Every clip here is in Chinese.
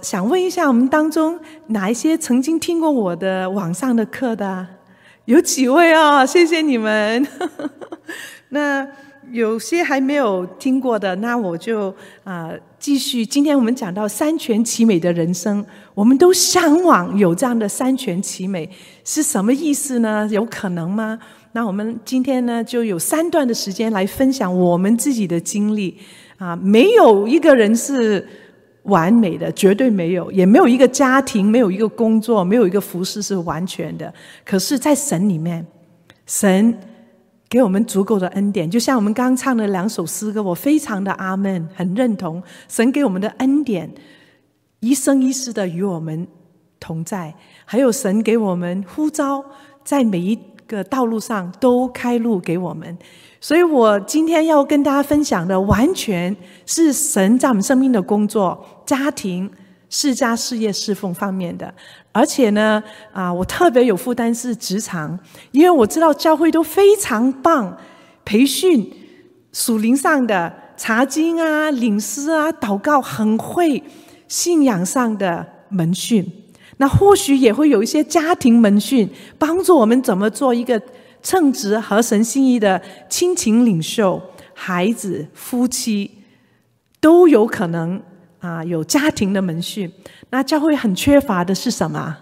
想问一下，我们当中哪一些曾经听过我的网上的课的？有几位啊、哦？谢谢你们。那有些还没有听过的，那我就啊、继续。今天我们讲到三全其美的人生，我们都向往有这样的三全其美，是什么意思呢？有可能吗？那我们今天呢，就有三段的时间来分享我们自己的经历啊，没有一个人是完美的，绝对没有，也没有一个家庭，没有一个工作，没有一个服饰是完全的。可是，在神里面，神给我们足够的恩典，就像我们刚唱的两首诗歌，我非常的阿门，很认同神给我们的恩典，一生一世的与我们同在，还有神给我们呼召，在每一。个道路上都开路给我们，所以我今天要跟大家分享的，完全是神在我们生命的工作、家庭、世家、事业、侍奉方面的。而且呢，啊，我特别有负担是职场，因为我知道教会都非常棒，培训属灵上的查经啊、领诗啊、祷告很会，信仰上的门训。那或许也会有一些家庭门训，帮助我们怎么做一个称职、合神心意的亲情领袖。孩子、夫妻都有可能啊，有家庭的门训。那教会很缺乏的是什么？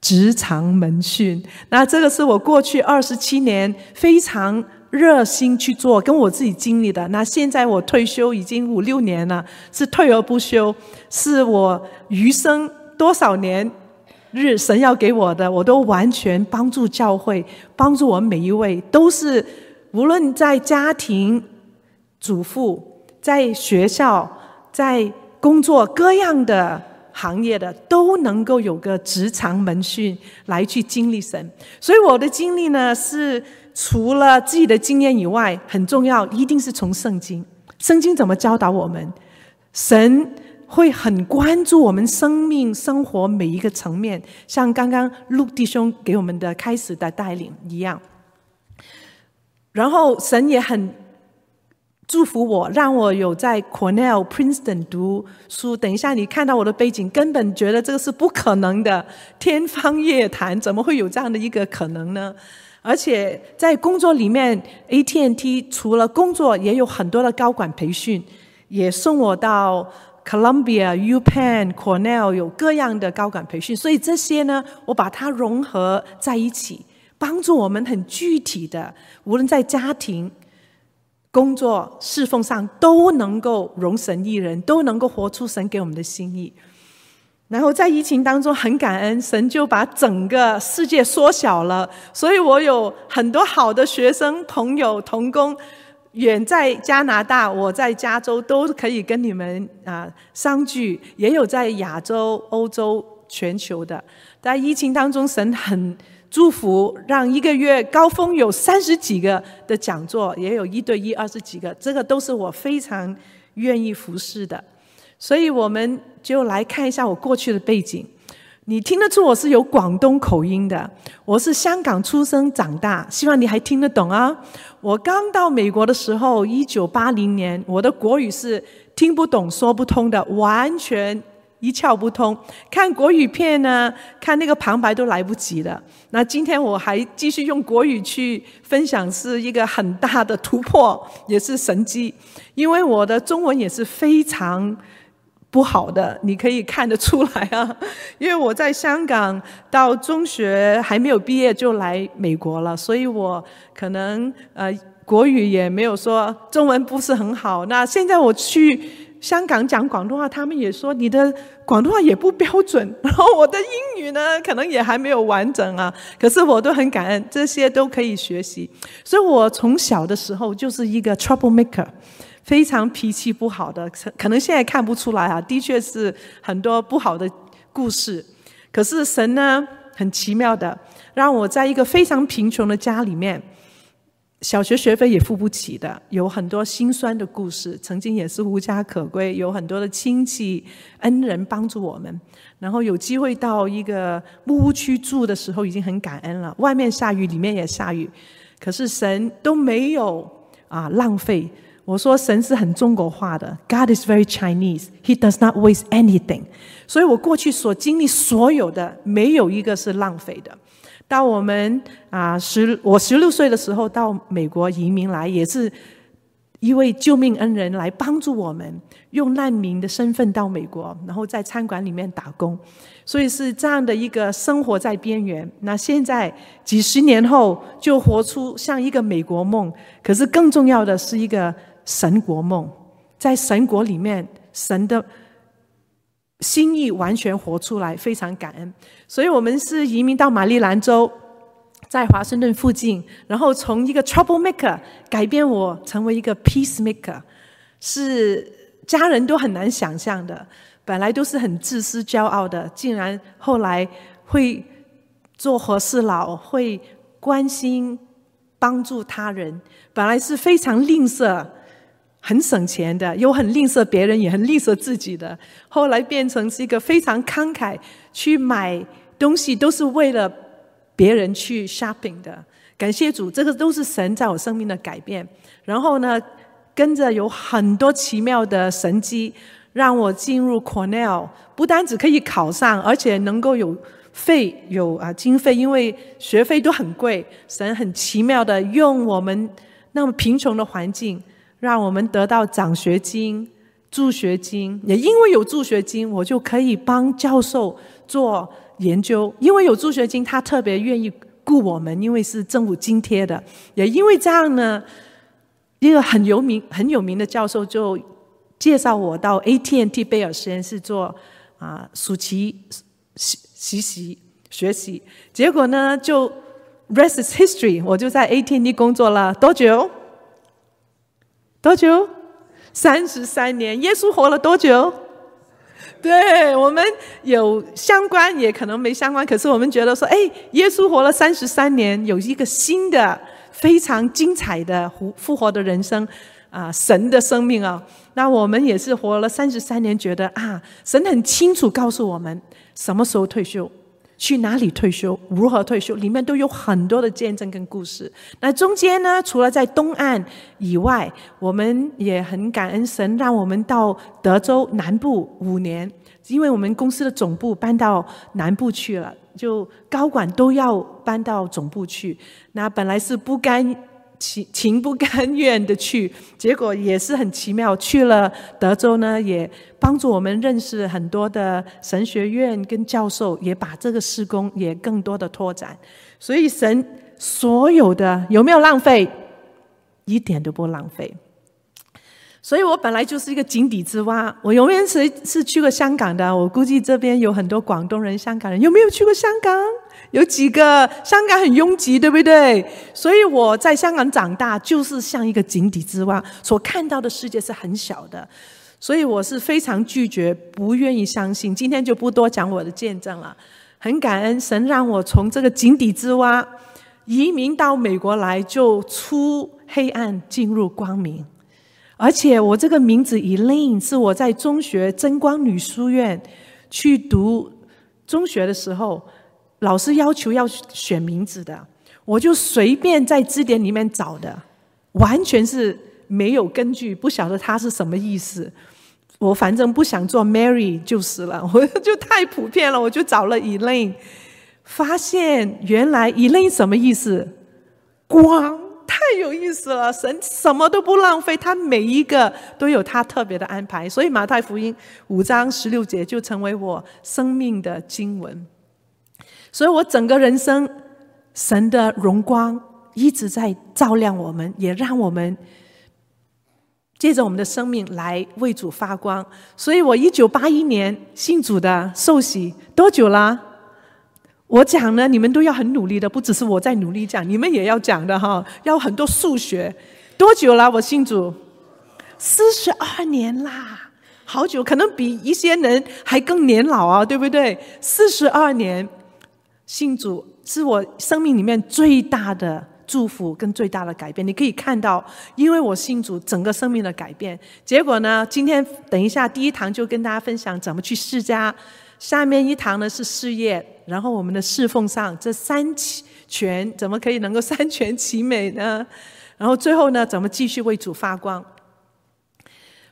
职场门训。那这个是我过去二十七年非常热心去做，跟我自己经历的。那现在我退休已经五六年了，是退而不休，是我余生。多少年日神要给我的，我都完全帮助教会，帮助我们每一位，都是无论在家庭主妇，在学校，在工作各样的行业的，都能够有个职场门训来去经历神。所以我的经历呢，是除了自己的经验以外，很重要，一定是从圣经。圣经怎么教导我们？神。会很关注我们生命生活每一个层面，像刚刚陆弟兄给我们的开始的带领一样。然后神也很祝福我，让我有在 Cornell、Princeton 读书。等一下你看到我的背景，根本觉得这个是不可能的，天方夜谭，怎么会有这样的一个可能呢？而且在工作里面，AT&T 除了工作，也有很多的高管培训，也送我到。Columbia、UPenn、Cornell 有各样的高管培训，所以这些呢，我把它融合在一起，帮助我们很具体的，无论在家庭、工作、侍奉上，都能够容神益人，都能够活出神给我们的心意。然后在疫情当中，很感恩神就把整个世界缩小了，所以我有很多好的学生、朋友、同工。远在加拿大，我在加州，都可以跟你们啊相聚。也有在亚洲、欧洲、全球的。在疫情当中，神很祝福，让一个月高峰有三十几个的讲座，也有一对一二十几个，这个都是我非常愿意服侍的。所以我们就来看一下我过去的背景。你听得出我是有广东口音的，我是香港出生长大，希望你还听得懂啊。我刚到美国的时候，一九八零年，我的国语是听不懂、说不通的，完全一窍不通。看国语片呢，看那个旁白都来不及了。那今天我还继续用国语去分享，是一个很大的突破，也是神迹，因为我的中文也是非常。不好的，你可以看得出来啊，因为我在香港到中学还没有毕业就来美国了，所以我可能呃国语也没有说，中文不是很好。那现在我去香港讲广东话，他们也说你的广东话也不标准，然后我的英语呢可能也还没有完整啊。可是我都很感恩，这些都可以学习。所以我从小的时候就是一个 trouble maker。非常脾气不好的，可能现在看不出来啊，的确是很多不好的故事。可是神呢，很奇妙的，让我在一个非常贫穷的家里面，小学学费也付不起的，有很多心酸的故事。曾经也是无家可归，有很多的亲戚恩人帮助我们，然后有机会到一个木屋区住的时候，已经很感恩了。外面下雨，里面也下雨，可是神都没有啊浪费。我说神是很中国化的，God is very Chinese. He does not waste anything. 所以我过去所经历所有的，没有一个是浪费的。到我们啊十我十六岁的时候到美国移民来，也是一位救命恩人来帮助我们，用难民的身份到美国，然后在餐馆里面打工，所以是这样的一个生活在边缘。那现在几十年后，就活出像一个美国梦，可是更重要的是一个神国梦，在神国里面，神的。心意完全活出来，非常感恩。所以我们是移民到马里兰州，在华盛顿附近，然后从一个 troublemaker 改变我成为一个 peacemaker，是家人都很难想象的。本来都是很自私、骄傲的，竟然后来会做和事佬，会关心、帮助他人。本来是非常吝啬。很省钱的，又很吝啬别人，也很吝啬自己的。后来变成是一个非常慷慨，去买东西都是为了别人去 shopping 的。感谢主，这个都是神在我生命的改变。然后呢，跟着有很多奇妙的神迹，让我进入 Cornell，不单只可以考上，而且能够有费有啊经费，因为学费都很贵。神很奇妙的用我们那么贫穷的环境。让我们得到奖学金、助学金，也因为有助学金，我就可以帮教授做研究。因为有助学金，他特别愿意雇我们，因为是政府津贴的。也因为这样呢，一个很有名、很有名的教授就介绍我到 AT&T 贝尔实验室做啊暑期实实习学习。结果呢，就 rest is history，我就在 AT&T 工作了多久？多久？三十三年。耶稣活了多久？对，我们有相关，也可能没相关。可是我们觉得说，哎，耶稣活了三十三年，有一个新的、非常精彩的复复活的人生啊，神的生命啊。那我们也是活了三十三年，觉得啊，神很清楚告诉我们什么时候退休。去哪里退休？如何退休？里面都有很多的见证跟故事。那中间呢，除了在东岸以外，我们也很感恩神，让我们到德州南部五年，因为我们公司的总部搬到南部去了，就高管都要搬到总部去。那本来是不甘。情情不甘愿的去，结果也是很奇妙。去了德州呢，也帮助我们认识很多的神学院跟教授，也把这个事工也更多的拓展。所以神所有的有没有浪费？一点都不浪费。所以我本来就是一个井底之蛙。我永远是是去过香港的。我估计这边有很多广东人、香港人，有没有去过香港？有几个香港很拥挤，对不对？所以我在香港长大，就是像一个井底之蛙，所看到的世界是很小的。所以我是非常拒绝，不愿意相信。今天就不多讲我的见证了。很感恩神让我从这个井底之蛙移民到美国来，就出黑暗进入光明。而且我这个名字 Elaine 是我在中学真光女书院去读中学的时候。老师要求要选名字的，我就随便在字典里面找的，完全是没有根据，不晓得它是什么意思。我反正不想做 Mary 就是了，我就太普遍了，我就找了 Elaine，发现原来 Elaine 什么意思？光，太有意思了，神什么都不浪费，他每一个都有他特别的安排，所以马太福音五章十六节就成为我生命的经文。所以我整个人生，神的荣光一直在照亮我们，也让我们借着我们的生命来为主发光。所以我一九八一年信主的受洗多久了？我讲呢，你们都要很努力的，不只是我在努力讲，你们也要讲的哈，要很多数学。多久了？我信主四十二年啦，好久，可能比一些人还更年老啊，对不对？四十二年。信主是我生命里面最大的祝福跟最大的改变。你可以看到，因为我信主，整个生命的改变。结果呢，今天等一下第一堂就跟大家分享怎么去释迦，下面一堂呢是事业，然后我们的侍奉上这三全怎么可以能够三全其美呢？然后最后呢，怎么继续为主发光？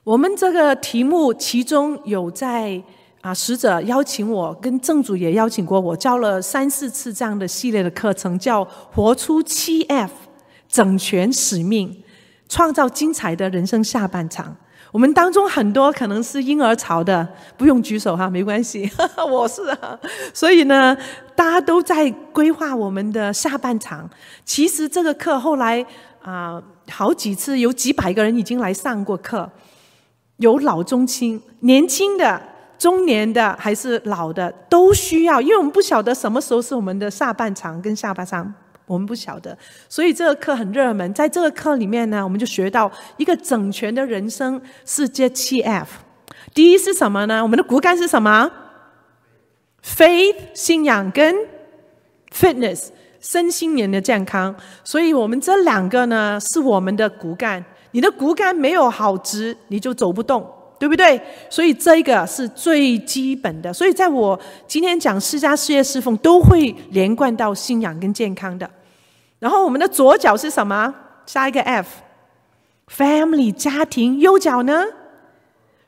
我们这个题目其中有在啊，使者邀请我，跟正主也邀请过我，教了三四次这样的系列的课程，叫“活出七 F”，整全使命，创造精彩的人生下半场。我们当中很多可能是婴儿潮的，不用举手哈，没关系，我是啊。所以呢，大家都在规划我们的下半场。其实这个课后来啊、好几次有几百个人已经来上过课，有老中青、年轻的、中年的还是老的都需要，因为我们不晓得什么时候是我们的下半场跟下半场。我们不晓得，所以这个课很热门。在这个课里面呢，我们就学到一个整全的人生世界七 F。第一是什么呢？我们的骨干是什么？Faith 信仰跟 Fitness 身心灵的健康。所以我们这两个呢是我们的骨干。你的骨干没有好直，你就走不动，对不对？所以这个是最基本的。所以在我今天讲释迦事业侍奉，都会连贯到信仰跟健康的。然后我们的左脚是什么？下一个 F，family 家庭。右脚呢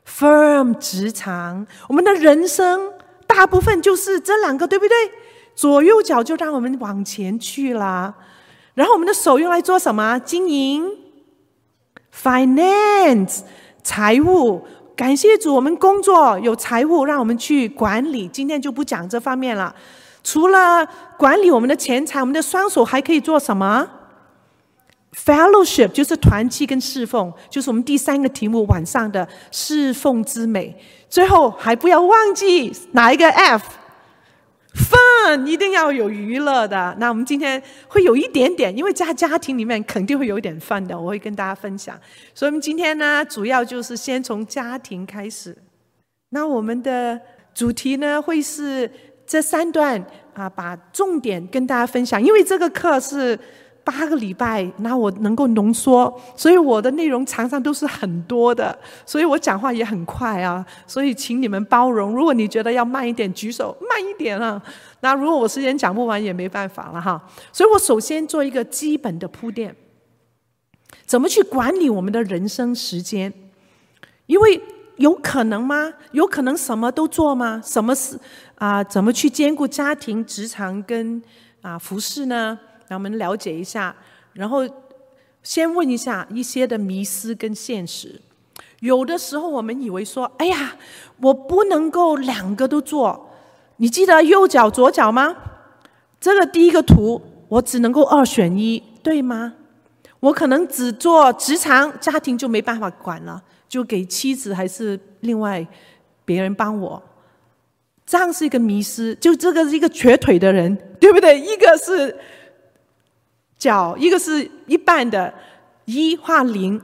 ？firm 职场。我们的人生大部分就是这两个，对不对？左右脚就让我们往前去了。然后我们的手用来做什么？经营，finance 财务。感谢主，我们工作有财务，让我们去管理。今天就不讲这方面了。除了管理我们的钱财，我们的双手还可以做什么？Fellowship 就是团契跟侍奉，就是我们第三个题目晚上的侍奉之美。最后还不要忘记哪一个 F fun 一定要有娱乐的。那我们今天会有一点点，因为在家庭里面肯定会有一点 fun 的，我会跟大家分享。所以我们今天呢，主要就是先从家庭开始。那我们的主题呢，会是。这三段啊，把重点跟大家分享。因为这个课是八个礼拜，那我能够浓缩，所以我的内容常常都是很多的，所以我讲话也很快啊。所以请你们包容。如果你觉得要慢一点，举手慢一点啊。那如果我时间讲不完，也没办法了哈。所以我首先做一个基本的铺垫，怎么去管理我们的人生时间？因为有可能吗？有可能什么都做吗？什么事？啊，怎么去兼顾家庭、职场跟啊服饰呢？让我们了解一下。然后先问一下一些的迷思跟现实。有的时候我们以为说，哎呀，我不能够两个都做。你记得右脚左脚吗？这个第一个图，我只能够二选一，对吗？我可能只做职场，家庭就没办法管了，就给妻子还是另外别人帮我。这样是一个迷思，就这个是一个瘸腿的人，对不对？一个是脚，一个是一半的，一画零，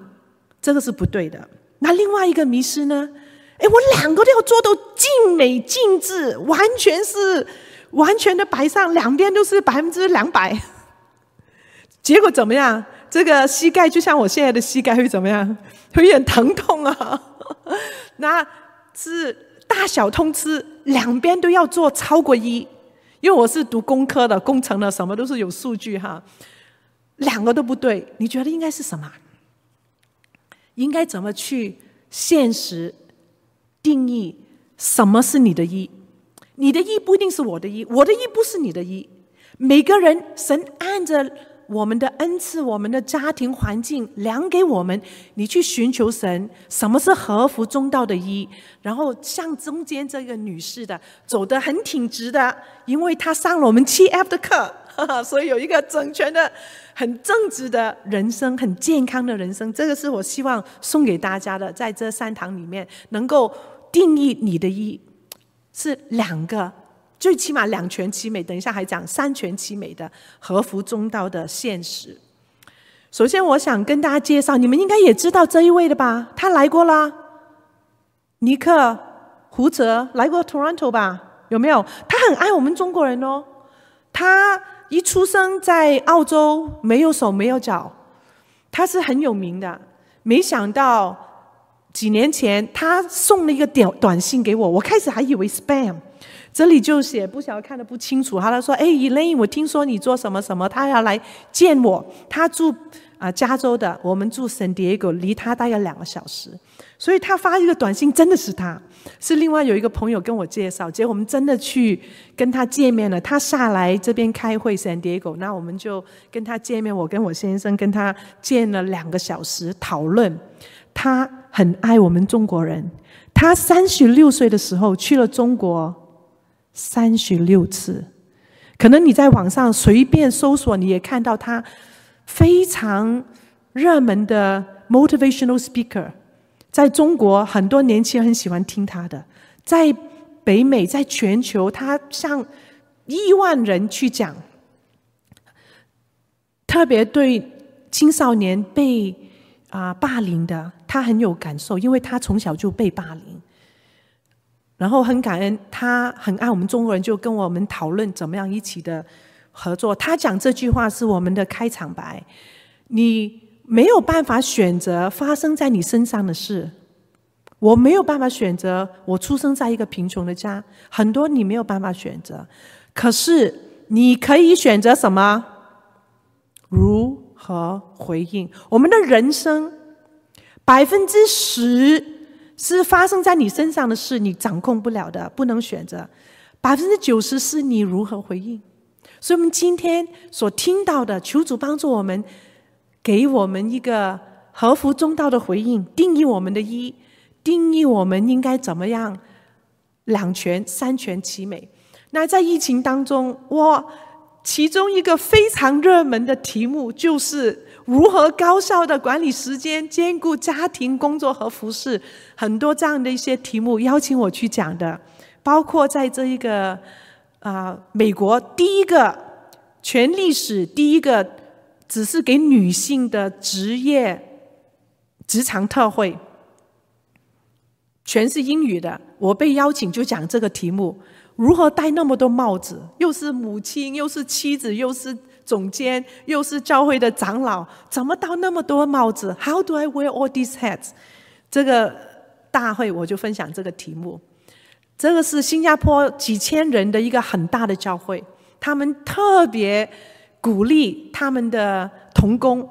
这个是不对的。那另外一个迷失呢？哎，我两个都要做到尽美尽致，完全是完全的摆上，两边都是百分之两百。结果怎么样？这个膝盖就像我现在的膝盖会怎么样？会有点疼痛啊。那是。大小通吃，两边都要做超过一，因为我是读工科的，工程的，什么都是有数据哈。两个都不对，你觉得应该是什么？应该怎么去现实定义什么是你的一？你的一不一定是我的一，我的一不是你的一。每个人神按着。我们的恩赐，我们的家庭环境量给我们，你去寻求神，什么是合乎中道的一？然后像中间这个女士的，走得很挺直的，因为她上了我们七 F 的课，所以有一个整全的、很正直的人生，很健康的人生。这个是我希望送给大家的，在这三堂里面能够定义你的一，是两个。最起码两全其美，等一下还讲三全其美的合乎中道的现实。首先，我想跟大家介绍，你们应该也知道这一位的吧？他来过啦，尼克胡哲来过 Toronto 吧？有没有？他很爱我们中国人哦。他一出生在澳洲，没有手没有脚，他是很有名的。没想到几年前，他送了一个短短信给我，我开始还以为 spam。这里就写不晓得看得不清楚。他说：“哎，Elaine，我听说你做什么什么，他要来见我。他住啊、加州的，我们住圣迭戈，离他大概两个小时。所以他发一个短信，真的是他，是另外有一个朋友跟我介绍，结果我们真的去跟他见面了。他下来这边开会，，San Diego，，那我们就跟他见面。我跟我先生跟他见了两个小时，讨论。他很爱我们中国人。他三十六岁的时候去了中国。”三十六次，可能你在网上随便搜索，你也看到他非常热门的 motivational speaker。在中国，很多年轻人很喜欢听他的；在北美，在全球，他向亿万人去讲，特别对青少年被啊霸凌的，他很有感受，因为他从小就被霸凌。然后很感恩，他很爱我们中国人，就跟我们讨论怎么样一起的合作。他讲这句话是我们的开场白：你没有办法选择发生在你身上的事，我没有办法选择我出生在一个贫穷的家，很多你没有办法选择。可是你可以选择什么？如何回应？我们的人生百分之十。是发生在你身上的事，你掌控不了的，不能选择。百分之九十是你如何回应。所以，我们今天所听到的，求主帮助我们，给我们一个合乎中道的回应，定义我们的一，定义我们应该怎么样两全三全其美。那在疫情当中，我其中一个非常热门的题目就是。如何高效的管理时间，兼顾家庭、工作和服侍？很多这样的一些题目邀请我去讲的，包括在这一个啊、美国第一个全历史第一个只是给女性的职业职场特会，全是英语的。我被邀请就讲这个题目：如何戴那么多帽子？又是母亲，又是妻子，又是。总监又是教会的长老，怎么戴那么多帽子？How do I wear all these hats？这个大会我就分享这个题目。这个是新加坡几千人的一个很大的教会，他们特别鼓励他们的童工。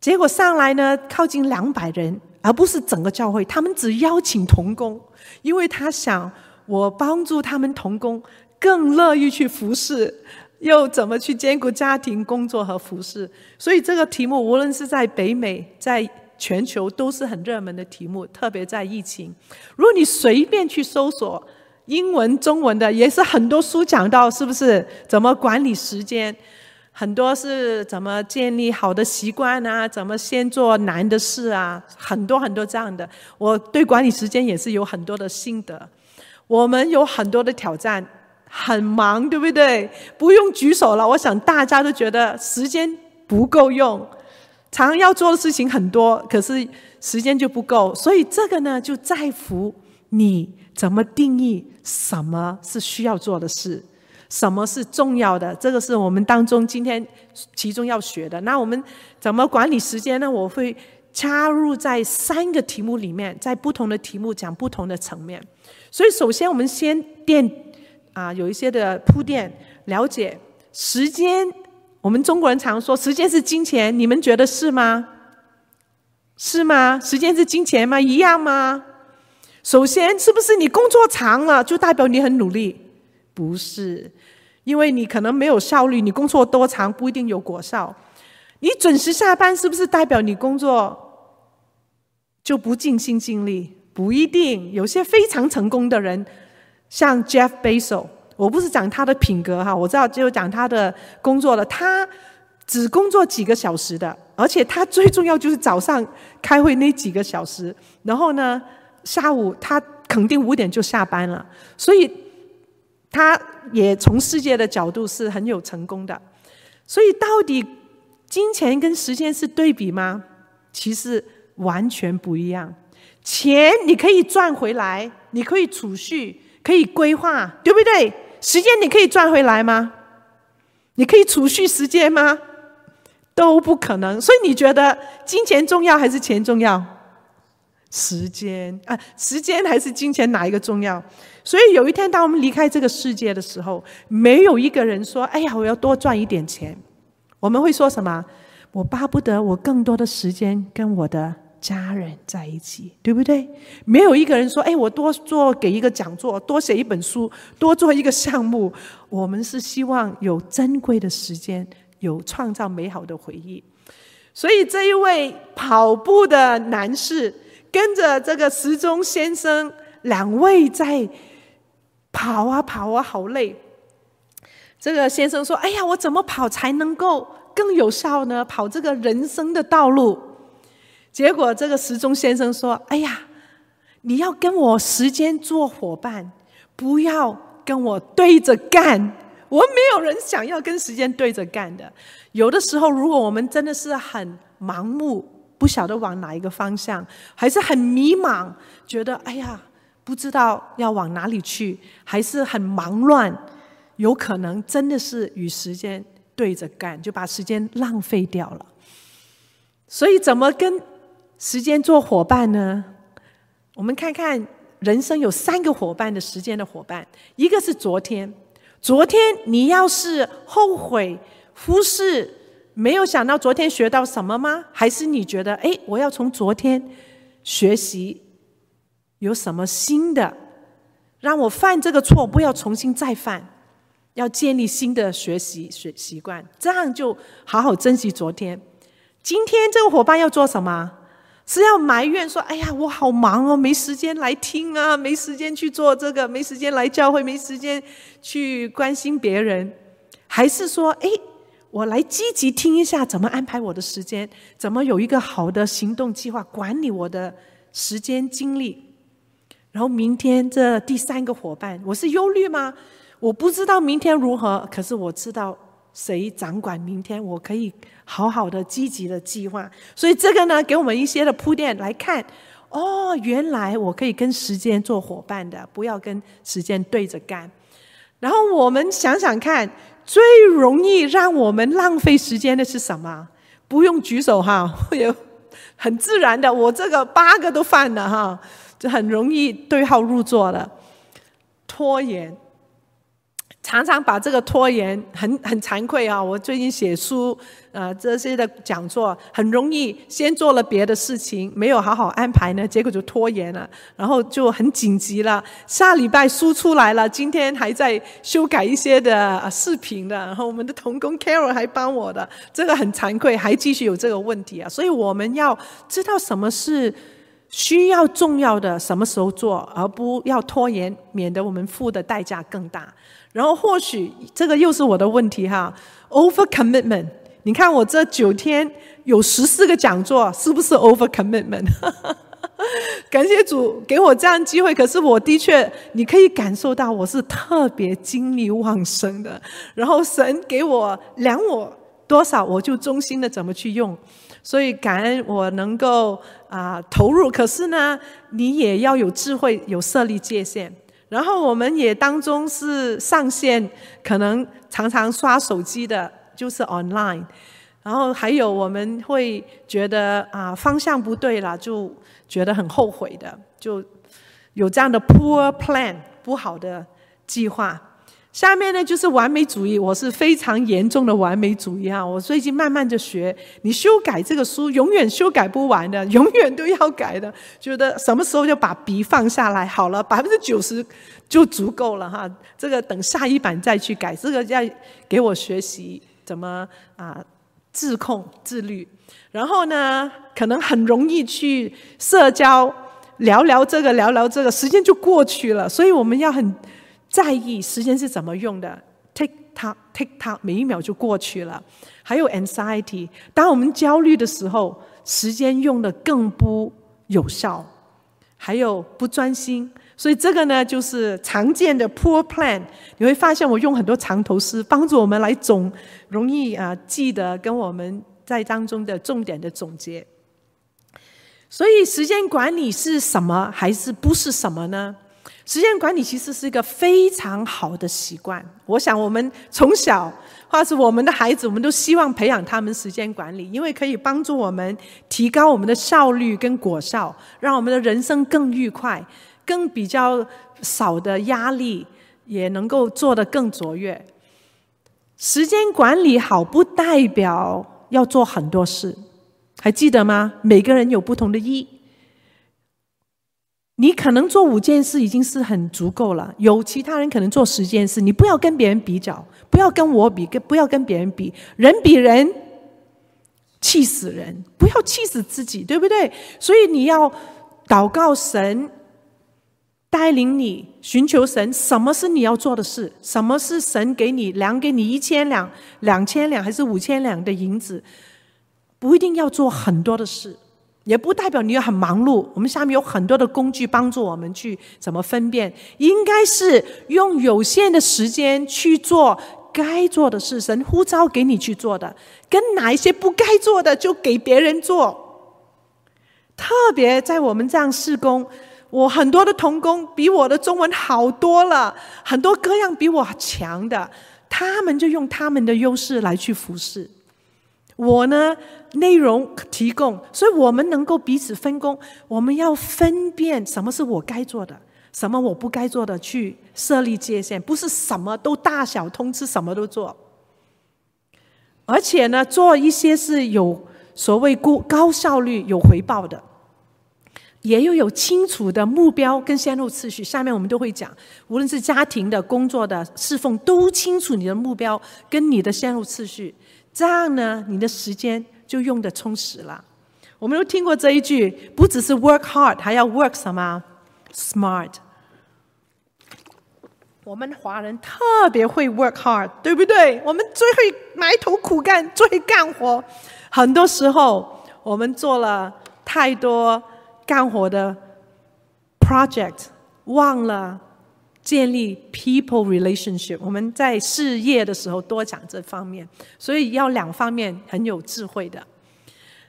结果上来呢，靠近两百人，而不是整个教会。他们只邀请童工，因为他想我帮助他们童工更乐意去服侍。又怎么去兼顾家庭、工作和服侍？所以这个题目无论是在北美，在全球都是很热门的题目，特别在疫情。如果你随便去搜索英文、中文的，也是很多书讲到，是不是？怎么管理时间？很多是怎么建立好的习惯啊？怎么先做难的事啊？很多很多这样的。我对管理时间也是有很多的心得。我们有很多的挑战。很忙，对不对？不用举手了。我想大家都觉得时间不够用，常要做的事情很多，可是时间就不够。所以这个呢，就在乎你怎么定义什么是需要做的事，什么是重要的。这个是我们当中今天其中要学的。那我们怎么管理时间呢？我会插入在三个题目里面，在不同的题目讲不同的层面。所以首先我们先垫。啊，有一些的铺垫，了解时间。我们中国人常说时间是金钱，你们觉得是吗？是吗？时间是金钱吗？一样吗？首先，是不是你工作长了就代表你很努力？不是，因为你可能没有效率，你工作多长不一定有果效。你准时下班是不是代表你工作就不尽心尽力？不一定，有些非常成功的人。像 Jeff Bezos，我不是讲他的品格哈，我知道只有讲他的工作了。他只工作几个小时的，而且他最重要就是早上开会那几个小时，然后呢，下午他肯定五点就下班了。所以他也从世界的角度是很有成功的。所以到底金钱跟时间是对比吗？其实完全不一样。钱你可以赚回来，你可以储蓄。可以规划，对不对？时间你可以赚回来吗？你可以储蓄时间吗？都不可能。所以你觉得金钱重要还是钱重要？时间啊，时间还是金钱哪一个重要？所以有一天，当我们离开这个世界的时候，没有一个人说：“哎呀，我要多赚一点钱。”我们会说什么？我巴不得我更多的时间跟我的家人在一起，对不对？没有一个人说：“哎，我多做给一个讲座，多写一本书，多做一个项目。”我们是希望有珍贵的时间，有创造美好的回忆。所以这一位跑步的男士。跟着这个时钟先生两位在跑啊跑啊，好累。这个先生说：“哎呀，我怎么跑才能够更有效呢？跑这个人生的道路。”结果这个时钟先生说：“哎呀，你要跟我时间做伙伴，不要跟我对着干。我没有人想要跟时间对着干的。有的时候，如果我们真的是很盲目。”不晓得往哪一个方向，还是很迷茫，觉得哎呀，不知道要往哪里去，还是很忙乱，有可能真的是与时间对着干，就把时间浪费掉了。所以，怎么跟时间做伙伴呢？我们看看人生有三个伙伴的时间的伙伴，一个是昨天，昨天你要是后悔、忽视。没有想到昨天学到什么吗？还是你觉得，哎，我要从昨天学习有什么新的，让我犯这个错不要重新再犯，要建立新的学习学习惯，这样就好好珍惜昨天。今天这个伙伴要做什么？是要埋怨说，哎呀，我好忙哦，没时间来听啊，没时间去做这个，没时间来教会，没时间去关心别人，还是说，哎？我来积极听一下，怎么安排我的时间？怎么有一个好的行动计划，管理我的时间精力？然后明天这第三个伙伴，我是忧虑吗？我不知道明天如何，可是我知道谁掌管明天，我可以好好的积极的计划。所以这个呢，给我们一些的铺垫来看。哦，原来我可以跟时间做伙伴的，不要跟时间对着干。然后我们想想看。最容易让我们浪费时间的是什么？不用举手哈，有很自然的，我这个八个都犯了哈，就很容易对号入座了，拖延。常常把这个拖延很很惭愧啊！我最近写书，呃，这些的讲座很容易先做了别的事情，没有好好安排呢，结果就拖延了，然后就很紧急了。下礼拜书出来了，今天还在修改一些的视频的，然后我们的童工 Carol 还帮我的，这个很惭愧，还继续有这个问题啊！所以我们要知道什么是需要重要的，什么时候做，而不要拖延，免得我们付的代价更大。然后或许这个又是我的问题哈，over commitment。你看我这九天有十四个讲座，是不是 over commitment？感谢主给我这样机会，可是我的确你可以感受到我是特别精力旺盛的。然后神给我量我多少，我就忠心的怎么去用。所以感恩我能够啊、投入，可是呢，你也要有智慧，有设立界限。然后我们也当中是上线，可能常常刷手机的，就是 online。然后还有我们会觉得啊方向不对了，就觉得很后悔的，就有这样的 poor plan 不好的计划。下面呢就是完美主义，我是非常严重的完美主义啊！我最近慢慢的学，你修改这个书永远修改不完的，永远都要改的。觉得什么时候就把笔放下来好了，百分之九十就足够了哈。这个等下一版再去改，这个要给我学习怎么啊自控自律。然后呢，可能很容易去社交，聊聊这个聊聊这个，时间就过去了。所以我们要很。在意时间是怎么用的，tick tock tick tock，每一秒就过去了。还有 anxiety，当我们焦虑的时候，时间用得更不有效，还有不专心。所以这个呢，就是常见的 poor plan。你会发现，我用很多藏头诗，帮助我们来总容易啊记得跟我们在当中的重点的总结。所以时间管理是什么，还是不是什么呢？时间管理其实是一个非常好的习惯。我想我们从小或是我们的孩子，我们都希望培养他们时间管理，因为可以帮助我们提高我们的效率跟果效，让我们的人生更愉快，更比较少的压力，也能够做得更卓越。时间管理好，不代表要做很多事，还记得吗？每个人有不同的意义。你可能做五件事已经是很足够了，有其他人可能做十件事，你不要跟别人比较，不要跟我比，跟不要跟别人比，人比人气死人，不要气死自己，对不对？所以你要祷告神带领你，寻求神，什么是你要做的事？什么是神给你量给你一千两、两千两还是五千两的银子？不一定要做很多的事。也不代表你要很忙碌。我们下面有很多的工具帮助我们去怎么分辨，应该是用有限的时间去做该做的事，神呼召给你去做的，跟哪一些不该做的就给别人做。特别在我们这样事工，我很多的童工比我的中文好多了，很多各样比我强的，他们就用他们的优势来去服侍。我呢，内容提供，所以我们能够彼此分工。我们要分辨什么是我该做的，什么我不该做的，去设立界限，不是什么都大小通吃，什么都做。而且呢，做一些是有所谓高高效率、有回报的，也要有清楚的目标跟先后次序。下面我们都会讲，无论是家庭的、工作的、侍奉，都清楚你的目标跟你的先后次序。这样呢，你的时间就用得充实了。我们都听过这一句，不只是 work hard，还要 work 什么？smart。我们华人特别会 work hard，对不对？我们最会埋头苦干，最会干活。很多时候，我们做了太多干活的 project，忘了。建立 people relationship，我们在事业的时候多讲这方面，所以要两方面很有智慧的。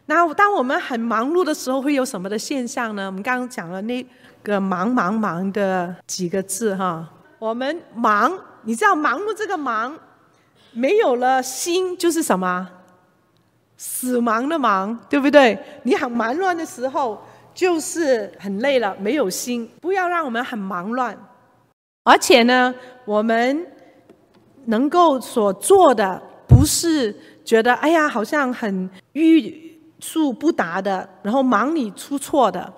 那当我们很忙碌的时候，会有什么的现象呢？我们刚刚讲了那个忙忙忙的几个字哈，我们忙，你知道忙碌这个忙，没有了心就是什么？死忙的忙，对不对？你很忙乱的时候，就是很累了，没有心。不要让我们很忙乱。而且呢，我们能够所做的，不是觉得哎呀，好像很欲速不达的，然后忙里出错的。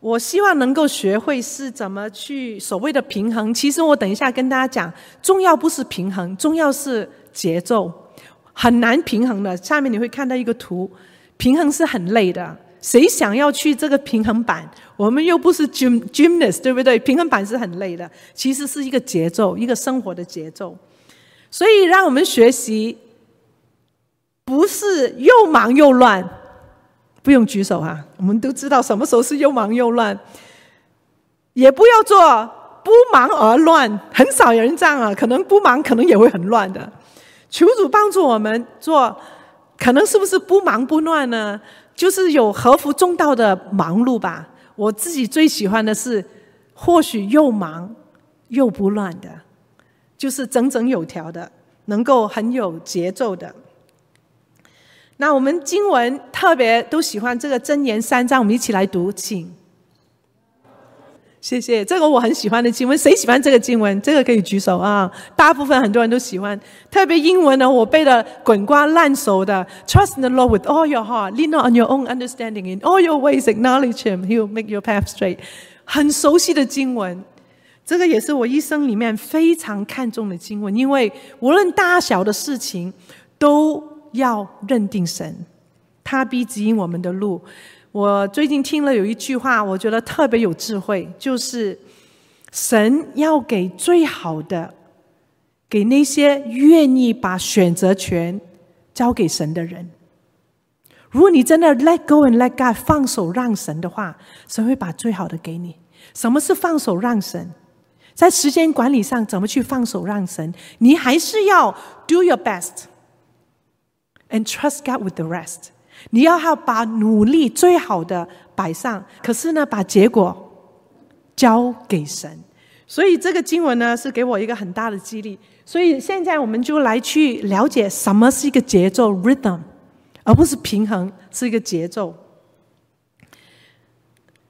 我希望能够学会是怎么去所谓的平衡。其实我等一下跟大家讲，重要不是平衡，重要是节奏，很难平衡的。下面你会看到一个图，平衡是很累的。谁想要去这个平衡板？我们又不是 gym gymnast，对不对？平衡板是很累的，其实是一个节奏，一个生活的节奏。所以让我们学习，不是又忙又乱。不用举手、啊，我们都知道什么时候是又忙又乱。也不要做不忙而乱，很少有人这样啊。可能不忙，可能也会很乱的。求主帮助我们做，可能是不是不忙不乱呢？就是有合乎中道的忙碌吧。我自己最喜欢的是，或许又忙又不乱的，就是整整有条的，能够很有节奏的。那我们经文特别都喜欢这个真言三章，我们一起来读，请。谢谢，这个我很喜欢的经文，谁喜欢这个经文？这个可以举手啊！大部分很多人都喜欢，特别英文呢，我背的滚瓜烂熟的。Trust in the Lord with all your heart, lean on your own understanding, in all your ways acknowledge Him, He'll make your path straight。很熟悉的经文，这个也是我一生里面非常看重的经文，因为无论大小的事情，都要认定神，他必指引我们的路。我最近听了有一句话，我觉得特别有智慧，就是神要给最好的，给那些愿意把选择权交给神的人。如果你真的 let go and let God 放手让神的话，神会把最好的给你。什么是放手让神？在时间管理上，怎么去放手让神？你还是要 do your best and trust God with the rest。你要好把努力最好的摆上，可是呢，把结果交给神。所以这个经文呢，是给我一个很大的激励。所以现在我们就来去了解什么是一个节奏 （rhythm），而不是平衡，是一个节奏。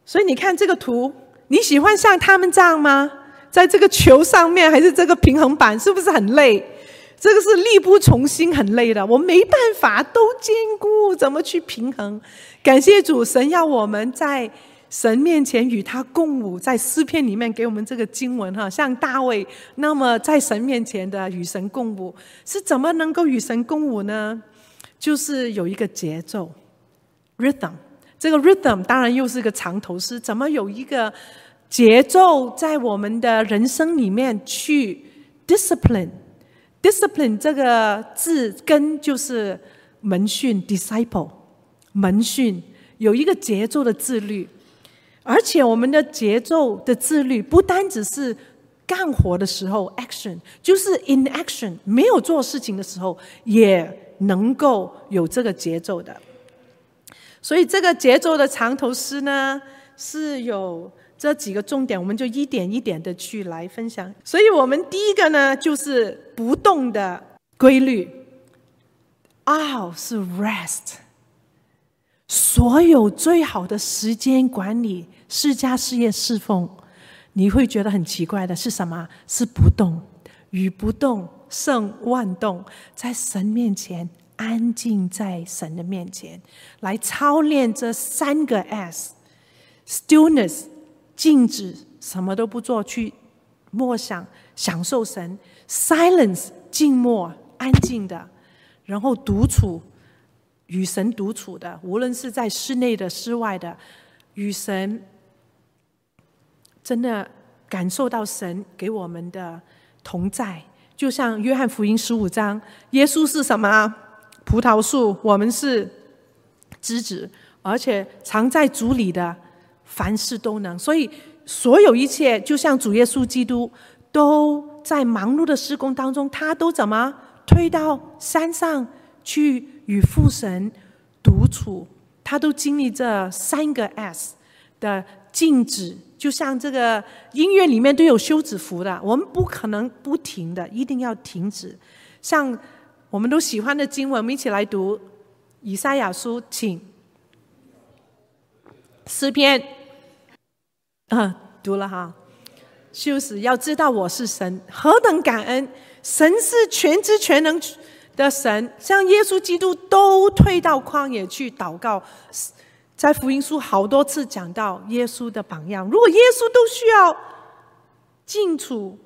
所以你看这个图，你喜欢像他们这样吗？在这个球上面，还是这个平衡板，是不是很累？这个是力不从心，很累的。我没办法都兼顾，怎么去平衡？感谢主，神要我们在。神面前与他共舞，在诗篇里面给我们这个经文哈，像大卫那么在神面前的与神共舞，是怎么能够与神共舞呢？就是有一个节奏，rhythm。这个 rhythm 当然又是个长头诗，怎么有一个节奏在我们的人生里面去 discipline？Discipline 这个字根就是门训，disciple 门训，有一个节奏的自律。而且我们的节奏的自律，不单只是干活的时候 action，就是 in action 没有做事情的时候，也能够有这个节奏的。所以这个节奏的长头诗呢，是有这几个重点，我们就一点一点的去来分享。所以我们第一个呢，就是不动的规律。啊，是 rest。所有最好的时间管理。释迦事业侍奉，你会觉得很奇怪的是什么？是不动，与不动胜万动，在神面前安静，在神的面前来操练这三个 S：stillness 静止，什么都不做，去默想享受神；silence 静默安静的，然后独处与神独处的，无论是在室内的、室外的，与神。真的感受到神给我们的同在，就像约翰福音十五章，耶稣是什么？葡萄树，我们是枝子，而且藏在主里的，凡事都能。所以所有一切，就像主耶稣基督，都在忙碌的施工当中，他都怎么推到山上去与父神独处？他都经历这三个 S 的静止。就像这个音乐里面都有休止符的，我们不可能不停的，一定要停止。像我们都喜欢的经文，我们一起来读以赛亚书，请诗篇，嗯，读了哈。就是，要知道我是神，何等感恩！神是全知全能的神，像耶稣基督都退到旷野去祷告。在福音书好多次讲到耶稣的榜样。如果耶稣都需要静处，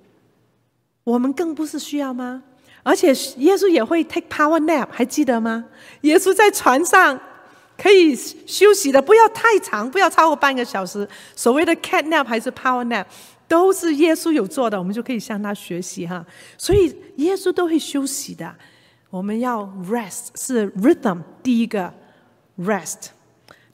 我们更不是需要吗？而且耶稣也会 take power nap，还记得吗？耶稣在船上可以休息的，不要太长，不要超过半个小时。所谓的 cat nap 还是 power nap，都是耶稣有做的，我们就可以向他学习哈。所以耶稣都会休息的。我们要 rest，是 rhythm 第一个 rest。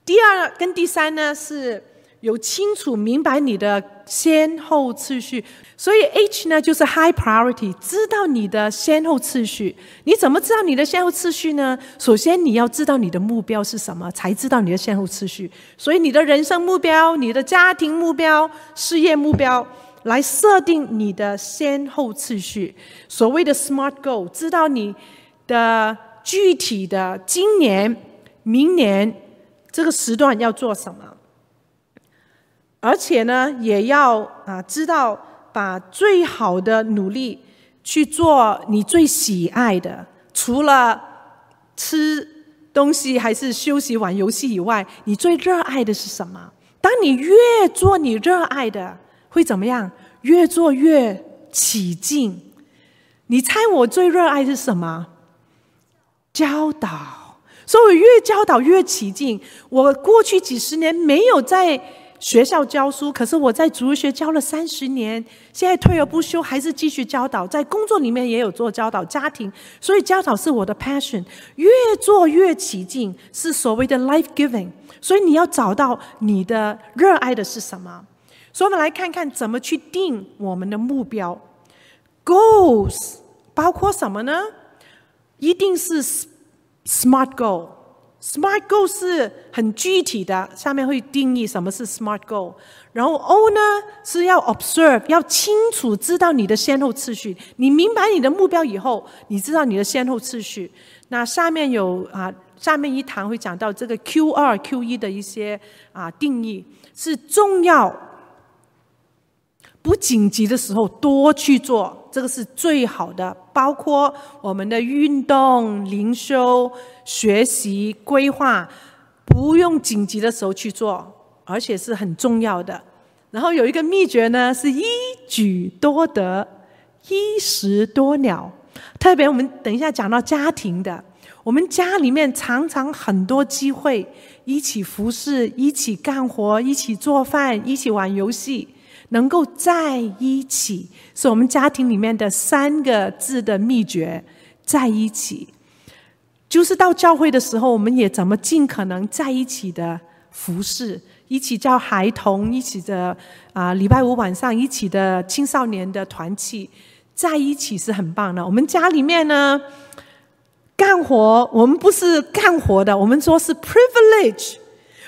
第二跟第三呢，是有清楚明白你的先后次序，所以 H 呢就是 high priority，知道你的先后次序。你怎么知道你的先后次序呢？首先你要知道你的目标是什么，才知道你的先后次序。所以你的人生目标、你的家庭目标、事业目标，来设定你的先后次序。所谓的 SMART goal，知道你的具体的今年、明年。这个时段要做什么？而且呢，也要啊知道把最好的努力去做你最喜爱的，除了吃东西还是休息玩游戏以外，你最热爱的是什么？当你越做你热爱的，会怎么样？越做越起劲。你猜我最热爱是什么？教导。所以越教导越起劲。我过去几十年没有在学校教书，可是我在主日学教了三十年，现在退而不休，还是继续教导。在工作里面也有做教导，家庭，所以教导是我的 passion。越做越起劲，是所谓的 life giving。所以你要找到你的热爱的是什么。所以我们来看看怎么去定我们的目标。Goals 包括什么呢？一定是。SMART goal，，SMART Goal 是很具体的，下面会定义什么是 SMART Goal。然后 O 呢是要 observe，要清楚知道你的先后次序。你明白你的目标以后，你知道你的先后次序。那下面有啊，下面一堂会讲到这个 Q 二、Q 一的一些啊定义，是重要、不紧急的时候多去做，这个是最好的。包括我们的运动、灵修、学习、规划，不用紧急的时候去做。而且是很重要的。然后有一个秘诀呢，是一举多得，一石多鸟。特别我们等一下讲到家庭的，我们家里面常常很多机会，一起服侍，一起干活，一起做饭，一起玩游戏，能够在一起，是我们家庭里面的三个字的秘诀，在一起。就是到教会的时候，我们也怎么尽可能在一起的服侍。一起教孩童，一起的啊，礼拜五晚上一起的青少年的团契，在一起是很棒的。我们家里面呢，干活我们不是干活的，我们说是 privilege。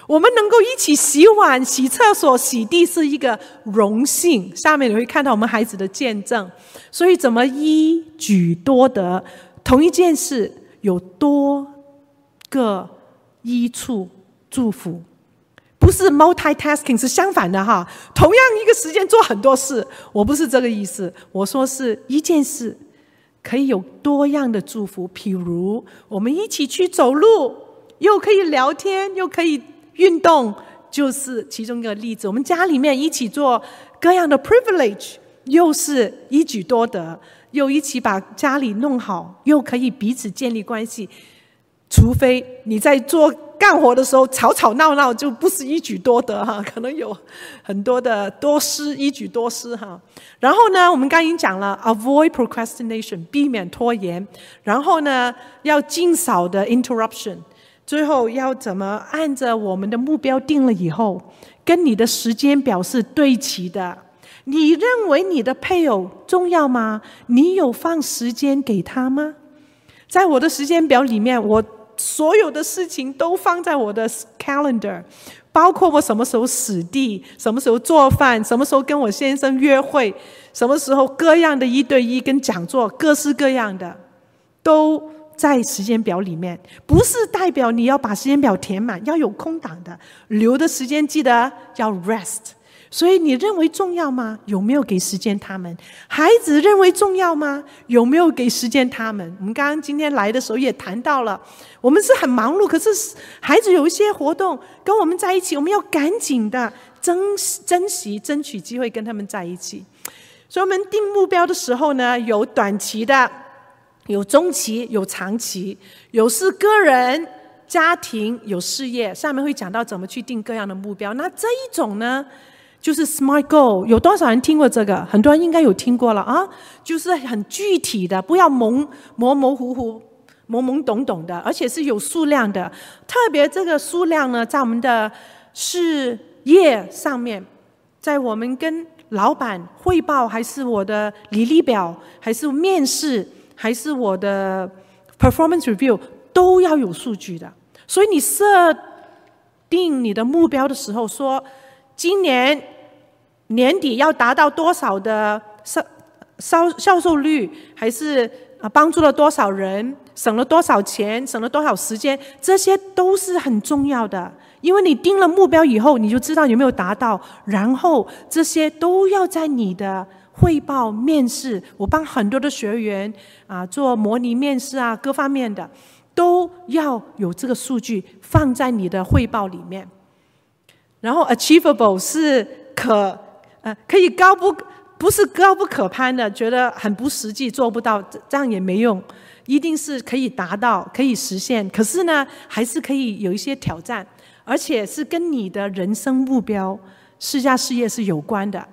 我们能够一起洗碗、洗厕所、洗地是一个荣幸。下面你会看到我们孩子的见证。所以怎么一举多得？同一件事有多个一处祝福。不是 multitasking，是相反的哈。同样一个时间做很多事，我不是这个意思。我说是一件事可以有多样的祝福。譬如我们一起去走路，又可以聊天，又可以运动，就是其中一个例子。我们家里面一起做各样的 privilege，又是一举多得，又一起把家里弄好，又可以彼此建立关系。除非你在做。干活的时候吵吵闹闹就不是一举多得哈，可能有很多的多失，一举多失哈。然后呢，我们刚已经讲了，avoid procrastination，避免拖延。然后呢，要尽少的 interruption。最后要怎么按着我们的目标定了以后，跟你的时间表是对齐的。你认为你的配偶重要吗？你有放时间给他吗？在我的时间表里面，我。所有的事情都放在我的 calendar，包括我什么时候死地，什么时候做饭，什么时候跟我先生约会，什么时候各样的一对一跟讲座，各式各样的都在时间表里面。不是代表你要把时间表填满，要有空档的，留的时间记得要 rest。所以你认为重要吗？有没有给时间他们？孩子认为重要吗？有没有给时间他们？我们刚刚今天来的时候也谈到了，我们是很忙碌，可是孩子有一些活动跟我们在一起，我们要赶紧的珍珍惜、争取机会跟他们在一起。所以，我们定目标的时候呢，有短期的，有中期，有长期，有是个人、家庭，有事业。下面会讲到怎么去定各样的目标。那这一种呢？就是 SMART Goal，有多少人听过这个？很多人应该有听过了啊！就是很具体的，不要蒙模模糊糊、懵懵懂懂的，而且是有数量的。特别这个数量呢，在我们的事业上面，在我们跟老板汇报，还是我的履历表，还是面试，还是我的 performance review，都要有数据的。所以你设定你的目标的时候说。今年年底要达到多少的销销销售率，还是啊帮助了多少人，省了多少钱，省了多少时间，这些都是很重要的。因为你定了目标以后，你就知道有没有达到，然后这些都要在你的汇报、面试。我帮很多的学员啊做模拟面试啊，各方面的都要有这个数据放在你的汇报里面。然后，achievable 是可呃可以高不不是高不可攀的，觉得很不实际，做不到，这样也没用。一定是可以达到，可以实现。可是呢，还是可以有一些挑战，而且是跟你的人生目标、事业事业是有关的。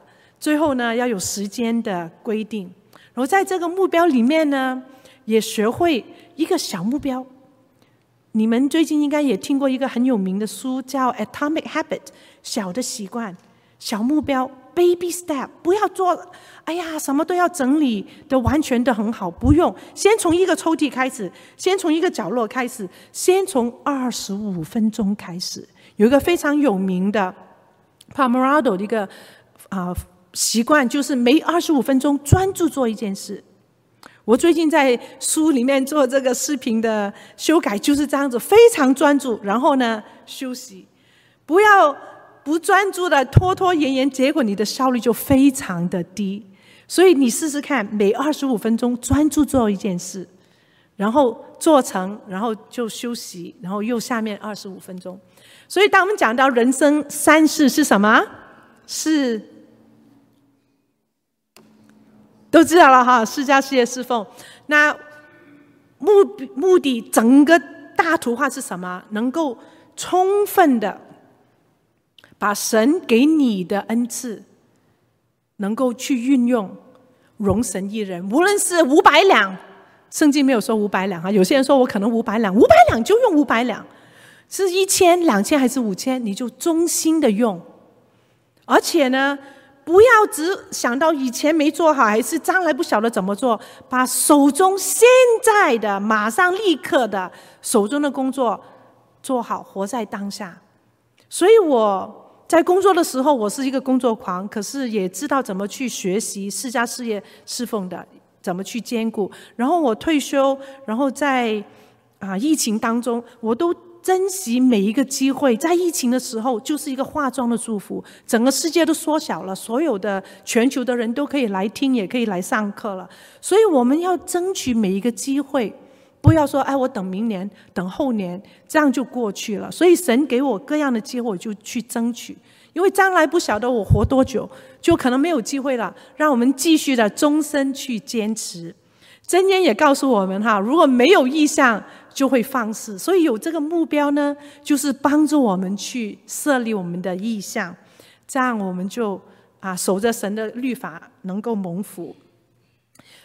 最后呢，要有时间的规定。然后在这个目标里面呢，也学会一个小目标。你们最近应该也听过一个很有名的书，叫《Atomic Habit》，小的习惯、小目标。baby step，不要做，哎呀，什么都要整理的完全的很好，不用，先从一个抽屉开始，先从一个角落开始，先从二十五分钟开始。有一个非常有名的 Pomodoro 的一个啊、习惯，就是每二十五分钟专注做一件事。我最近在书里面做这个视频的修改，就是这样子，非常专注，然后呢休息，不要不专注的拖拖延延，结果你的效率就非常的低。所以你试试看，每二十五分钟专注做一件事，然后做成，然后就休息，然后又下面二十五分钟。所以当我们讲到人生三事是什么？是。都知道了哈，释迦事业侍奉，那目目的整个大图画是什么？能够充分的把神给你的恩赐，能够去运用，容神益人。无论是五百两，圣经没有说五百两哈，有些人说我可能五百两，五百两就用五百两，是一千、两千还是五千，你就忠心的用，而且呢。不要只想到以前没做好，还是将来不晓得怎么做。把手中现在的、马上立刻的手中的工作做好，活在当下。所以我在工作的时候，我是一个工作狂，可是也知道怎么去学习释迦事业侍奉的，怎么去兼顾。然后我退休，然后在啊疫情当中，我都。珍惜每一个机会，在疫情的时候，就是一个化妆的祝福。整个世界都缩小了，所有的全球的人都可以来听，也可以来上课了。所以我们要争取每一个机会，不要说哎，我等明年、等后年，这样就过去了。所以神给我各样的机会，我就去争取，因为将来不晓得我活多久，就可能没有机会了。让我们继续的终身去坚持。箴言也告诉我们哈，如果没有意向，就会放肆。所以有这个目标呢，就是帮助我们去设立我们的意向，这样我们就啊守着神的律法，能够蒙福。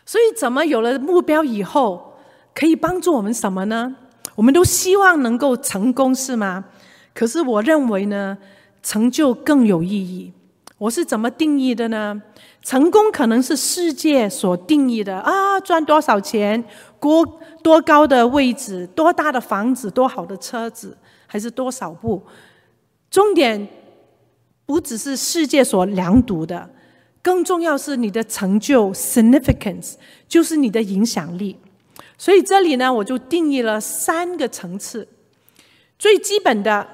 所以怎么有了目标以后，可以帮助我们什么呢？我们都希望能够成功，是吗？可是我认为呢，成就更有意义。我是怎么定义的呢？成功可能是世界所定义的啊，赚多少钱，多多高的位置，多大的房子，多好的车子，还是多少步？重点不只是世界所量度的，更重要是你的成就 （significance），就是你的影响力。所以这里呢，我就定义了三个层次。最基本的，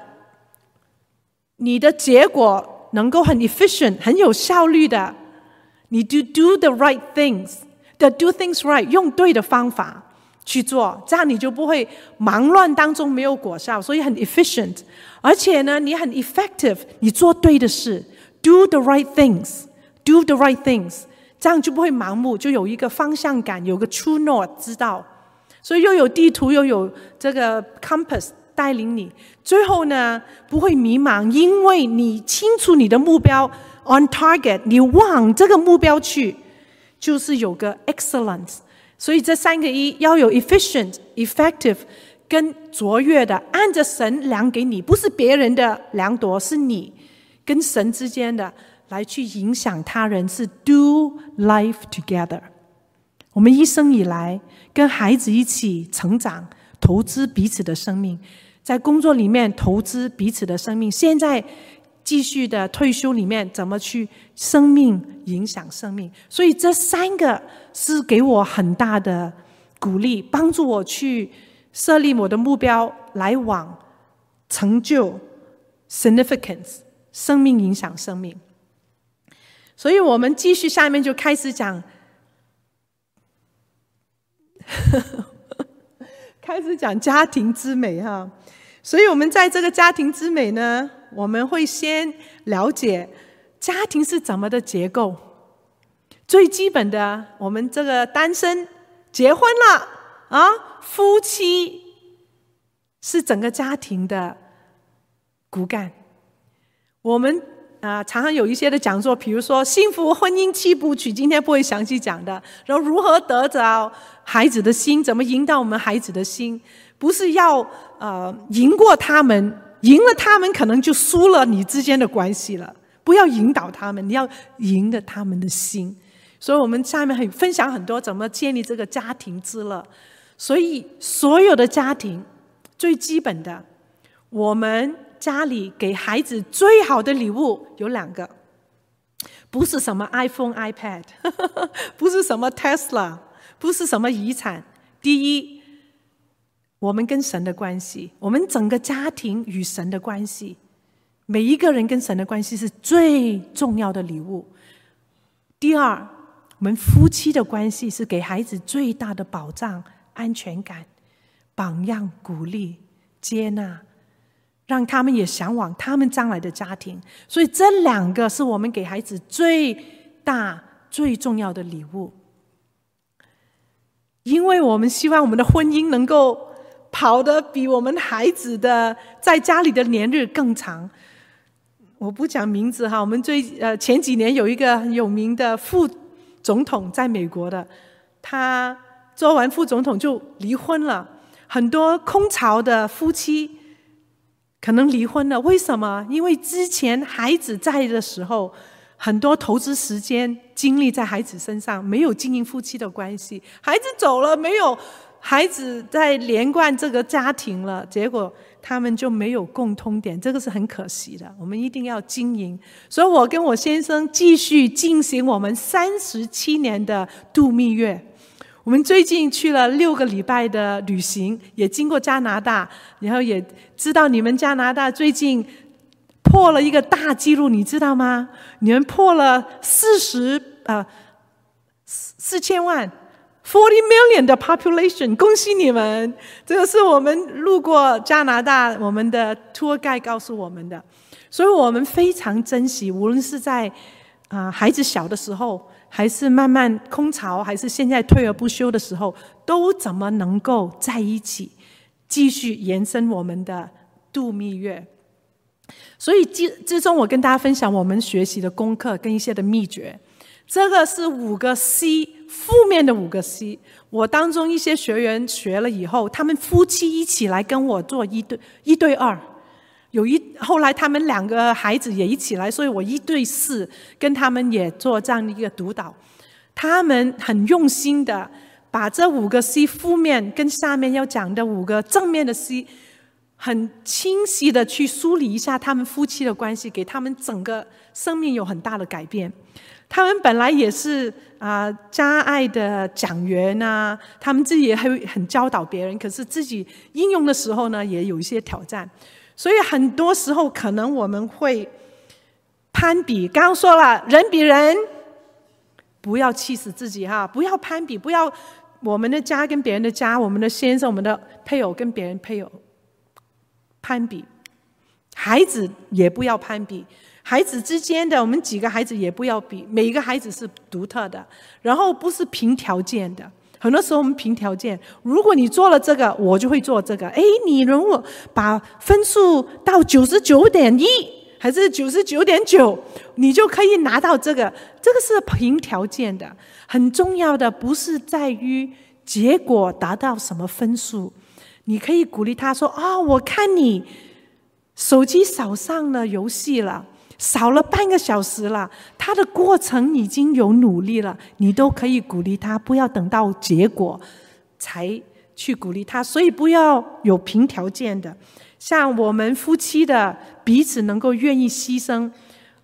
你的结果能够很 efficient，很有效率的。你 do do the right things，the do things right，用对的方法去做，这样你就不会忙乱当中没有果效，所以很 efficient。而且呢，你很 effective，你做对的事，do the right things，do the right things，这样就不会盲目，就有一个方向感，有个 true north 知道。所以又有地图，又有这个 compass 带领你，最后呢不会迷茫，因为你清楚你的目标。On target，你往这个目标去，就是有个 excellence。所以这三个一要有 efficient、effective 跟卓越的，按着神量给你，不是别人的量度，是你跟神之间的来去影响他人，是 do life together。我们一生以来跟孩子一起成长，投资彼此的生命，在工作里面投资彼此的生命，现在。继续的退休里面怎么去生命影响生命？所以这三个是给我很大的鼓励，帮助我去设立我的目标，来往成就 significance 生命影响生命。所以我们继续下面就开始讲，开始讲家庭之美哈。所以我们在这个家庭之美呢。我们会先了解家庭是怎么的结构。最基本的，我们这个单身结婚了啊，夫妻是整个家庭的骨干。我们啊，常常有一些的讲座，比如说幸福婚姻七部曲，今天不会详细讲的。然后如何得着孩子的心，怎么引导我们孩子的心，不是要呃赢过他们。赢了他们，可能就输了你之间的关系了。不要引导他们，你要赢得他们的心。所以，我们下面很分享很多怎么建立这个家庭之乐。所以，所有的家庭最基本的，我们家里给孩子最好的礼物有两个，不是什么 iPhone、iPad，不是什么 Tesla，不是什么遗产。第一，我们跟神的关系，我们整个家庭与神的关系。每一个人跟神的关系是最重要的礼物。第二，我们夫妻的关系是给孩子最大的保障、安全感、榜样、鼓励、接纳，让他们也向往他们将来的家庭。所以，这两个是我们给孩子最大、最重要的礼物。因为我们希望我们的婚姻能够跑得比我们孩子的在家里的年日更长。我不讲名字哈，我们最呃前几年有一个很有名的副总统在美国的，他做完副总统就离婚了，很多空巢的夫妻可能离婚了，为什么？因为之前孩子在的时候，很多投资时间精力在孩子身上，没有经营夫妻的关系，孩子走了，没有孩子在连贯这个家庭了，结果。他们就没有共通点，这个是很可惜的。我们一定要经营，所以我跟我先生继续进行我们三十七年的度蜜月。我们最近去了六个礼拜的旅行，也经过加拿大，然后也知道你们加拿大最近破了一个大纪录，你知道吗？你们破了四十呃四四千万。Forty million 的 population，恭喜你们！这个是我们路过加拿大，我们的 tour guide 告诉我们的，所以我们非常珍惜，无论是在啊、孩子小的时候，还是慢慢空巢，还是现在退而不休的时候，都怎么能够在一起，继续延伸我们的度蜜月。所以之之中，我跟大家分享我们学习的功课跟一些的秘诀。这个是五个 C。负面的五个 C，我当中一些学员学了以后，他们夫妻一起来跟我做一对一对二，有一后来他们两个孩子也一起来，所以我一对四跟他们也做这样的一个督导。他们很用心的把这五个 C 负面跟下面要讲的五个正面的 C，很清晰的去梳理一下他们夫妻的关系，给他们整个生命有很大的改变。他们本来也是啊，家爱的讲员啊，他们自己也会很教导别人，可是自己应用的时候呢，也有一些挑战。所以很多时候可能我们会攀比。刚刚说了，人比人，不要气死自己哈，不要攀比，不要我们的家跟别人的家，我们的先生、我们的配偶跟别人配偶攀比，孩子也不要攀比。孩子之间的，我们几个孩子也不要比，每一个孩子是独特的，然后不是凭条件的。很多时候我们凭条件，如果你做了这个，我就会做这个。哎，你如果把分数到九十九点一，还是九十九点九，你就可以拿到这个。这个是凭条件的，很重要的不是在于结果达到什么分数，你可以鼓励他说：“啊、我看你手机少上了游戏了。”少了半个小时了，他的过程已经有努力了，你都可以鼓励他，不要等到结果才去鼓励他。所以不要有凭条件的，像我们夫妻的彼此能够愿意牺牲，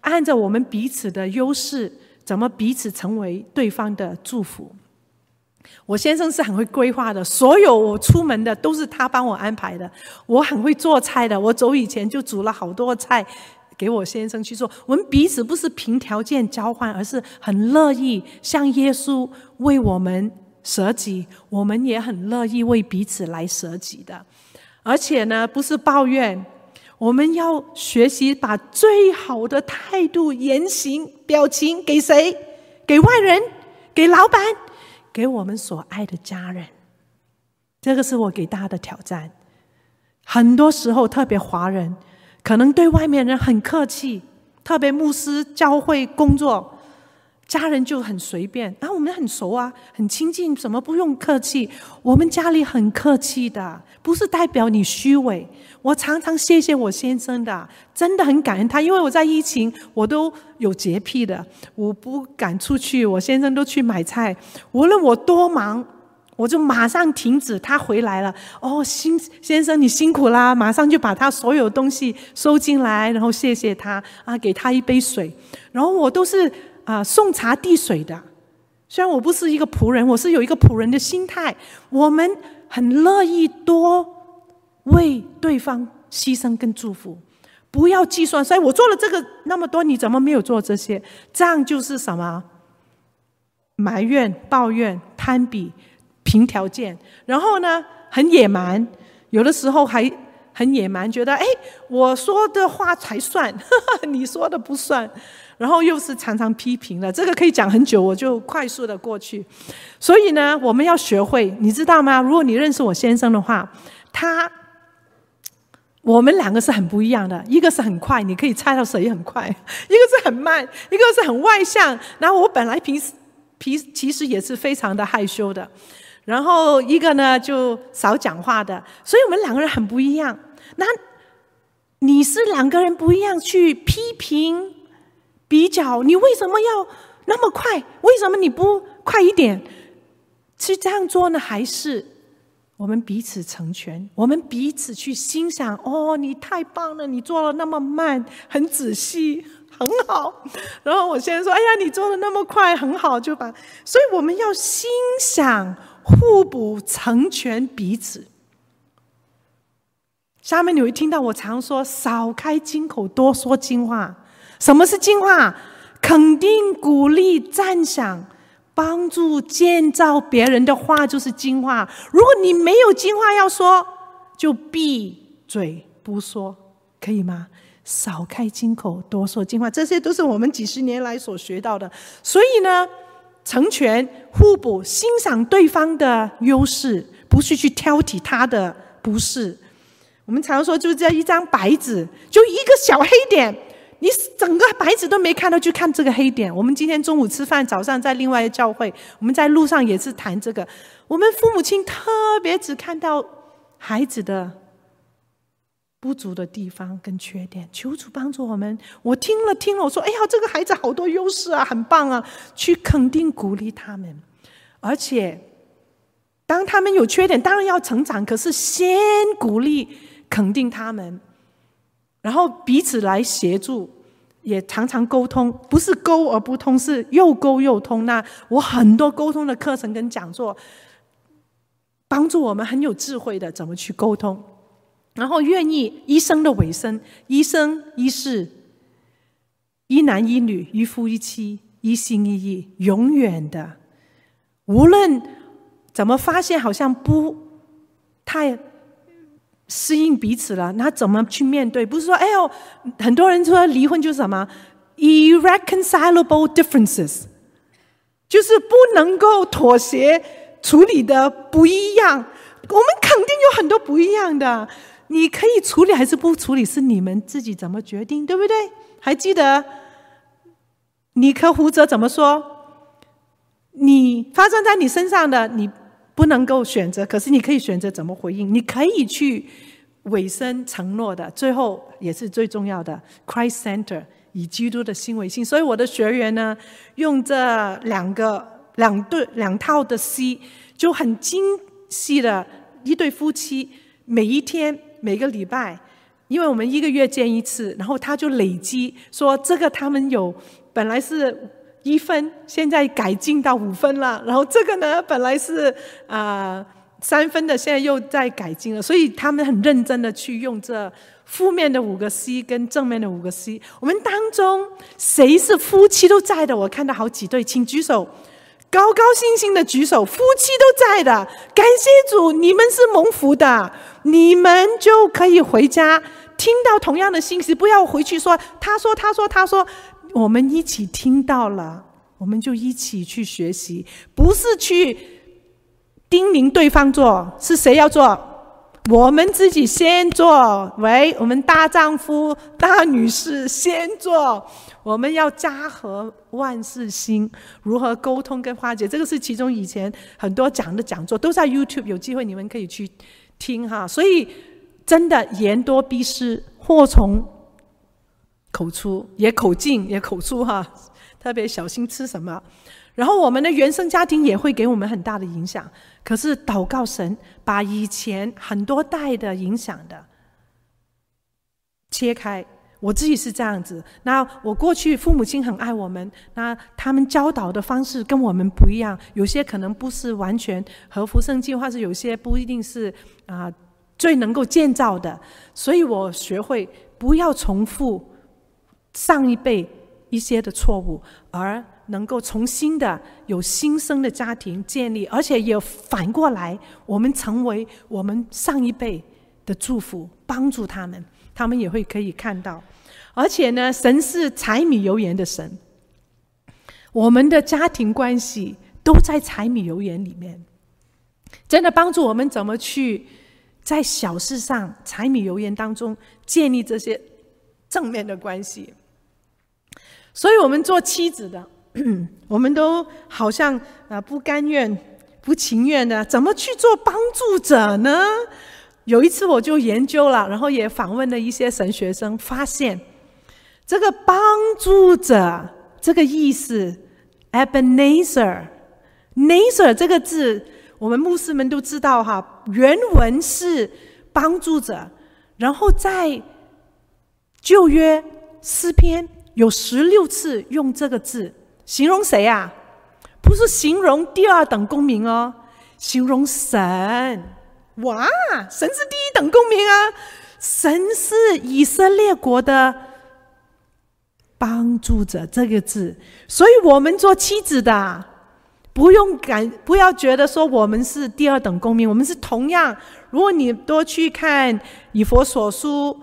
按照我们彼此的优势，怎么彼此成为对方的祝福。我先生是很会规划的，所有我出门的都是他帮我安排的。我很会做菜的，我走以前就煮了好多菜。给我先生去做，我们彼此不是凭条件交换，而是很乐意像耶稣为我们舍己，我们也很乐意为彼此来舍己的。而且呢，不是抱怨，我们要学习把最好的态度、言行、表情给谁？给外人？给老板？给我们所爱的家人？这个是我给大家的挑战。很多时候，特别华人。可能对外面人很客气，特别牧师教会工作，家人就很随便啊，我们很熟啊，很亲近，什么不用客气。我们家里很客气的，不是代表你虚伪。我常常谢谢我先生的，真的很感恩他，因为我在疫情我都有洁癖的，我不敢出去，我先生都去买菜，无论我多忙，我就马上停止。他回来了，哦，辛先生你辛苦啦，马上就把他所有东西收进来，然后谢谢他啊，给他一杯水，然后我都是。啊，送茶递水的。虽然我不是一个仆人，我是有一个仆人的心态。我们很乐意多为对方牺牲跟祝福，不要计算。所以我做了这个那么多，你怎么没有做这些？这样就是什么？埋怨、抱怨、攀比、凭条件，然后呢，很野蛮，有的时候还很野蛮，觉得哎，我说的话才算，你说的不算。然后又是常常批评了，这个可以讲很久，我就快速的过去。所以呢，我们要学会，你知道吗？如果你认识我先生的话，他我们两个是很不一样的。一个是很快，你可以猜到谁很快；一个是很慢，一个是很外向。然后我本来平时平其实也是非常的害羞的。然后一个呢就少讲话的，所以我们两个人很不一样。那你是两个人不一样去批评？比较，你为什么要那么快？为什么你不快一点？是这样做呢，还是我们彼此成全？我们彼此去欣赏？哦，你太棒了，你做的那么慢，很仔细，很好。然后我先生说：“哎呀，你做的那么快，很好。”就把，所以我们要欣赏、互补、成全彼此。下面你会听到我常说：“少开金口，多说金话。”什么是金话？肯定、鼓励、赞赏、帮助、建造别人的话，就是金话。如果你没有金话要说，就闭嘴不说，可以吗？少开金口，多说金话，这些都是我们几十年来所学到的。所以呢，成全、互补、欣赏对方的优势，不是去挑剔他的不是。我们常说，就这一张白纸，就一个小黑点。你整个白纸都没看到，就看这个黑点。我们今天中午吃饭，早上在另外一个教会，我们在路上也是谈这个。我们父母亲特别只看到孩子的不足的地方跟缺点，求主帮助我们。我听了听了，我说：“哎呀，这个孩子好多优势啊，很棒啊！”去肯定鼓励他们，而且当他们有缺点，当然要成长，可是先鼓励肯定他们。然后彼此来协助，也常常沟通，不是沟而不通，是又沟又通。那我很多沟通的课程跟讲座，帮助我们很有智慧的怎么去沟通。然后愿意一生的尾声，一生一世，一男一女，一夫一妻，一心一意，永远的，无论怎么发现，好像不太。适应彼此了，那怎么去面对？不是说，哎呦，很多人说离婚就是什么 irreconcilable differences，就是不能够妥协处理的不一样。我们肯定有很多不一样的，你可以处理还是不处理，是你们自己怎么决定，对不对？还记得尼克胡哲怎么说？你发生在你身上的，你。不能够选择，可是你可以选择怎么回应。你可以去委身承诺的，最后也是最重要的。Christ Center 以基督的心为心，所以我的学员呢，用这两个两对两套的 C，就很精细的一对夫妻，每一天每个礼拜，因为我们一个月见一次，然后他就累积说这个他们有本来是。一分，现在改进到五分了。然后这个呢，本来是啊、呃、三分的，现在又在改进了。所以他们很认真的去用这负面的五个 C 跟正面的五个 C。我们当中谁是夫妻都在的？我看到好几对，请举手，高高兴兴的举手，夫妻都在的。感谢主，你们是蒙福的，你们就可以回家听到同样的信息，不要回去说他说他说他说。我们一起听到了，我们就一起去学习，不是去叮咛对方做，是谁要做？我们自己先做，喂，我们大丈夫、大女士先做。我们要家和万事兴，如何沟通跟化解？这个是其中以前很多讲的讲座，都在 YouTube，有机会你们可以去听哈。所以真的言多必失，祸从口出，也口进也口出哈，特别小心吃什么。然后我们的原生家庭也会给我们很大的影响。可是祷告神，把以前很多代的影响的切开。我自己是这样子。那我过去父母亲很爱我们，那他们教导的方式跟我们不一样，有些可能不是完全合乎圣经，或是有些不一定是啊最能够建造的。所以我学会不要重复上一辈一些的错误，而能够重新的有新生的家庭建立，而且也反过来，我们成为我们上一辈的祝福，帮助他们，他们也会可以看到。而且呢，神是柴米油盐的神，我们的家庭关系都在柴米油盐里面，真的帮助我们怎么去在小事上柴米油盐当中建立这些正面的关系。所以，我们做妻子的，我们都好像啊不甘愿、不情愿的，怎么去做帮助者呢？有一次我就研究了，然后也访问了一些神学生，发现。这个帮助者这个意思，Ebenezer，Nezer 这个字，我们牧师们都知道哈。原文是帮助者，然后在旧约诗篇有十六次用这个字，形容谁啊？不是形容第二等公民哦，形容神。哇，神是第一等公民啊！神是以色列国的。帮助者这个字，所以我们做妻子的，不用感，不要觉得说我们是第二等公民，我们是同样。如果你多去看以佛所书，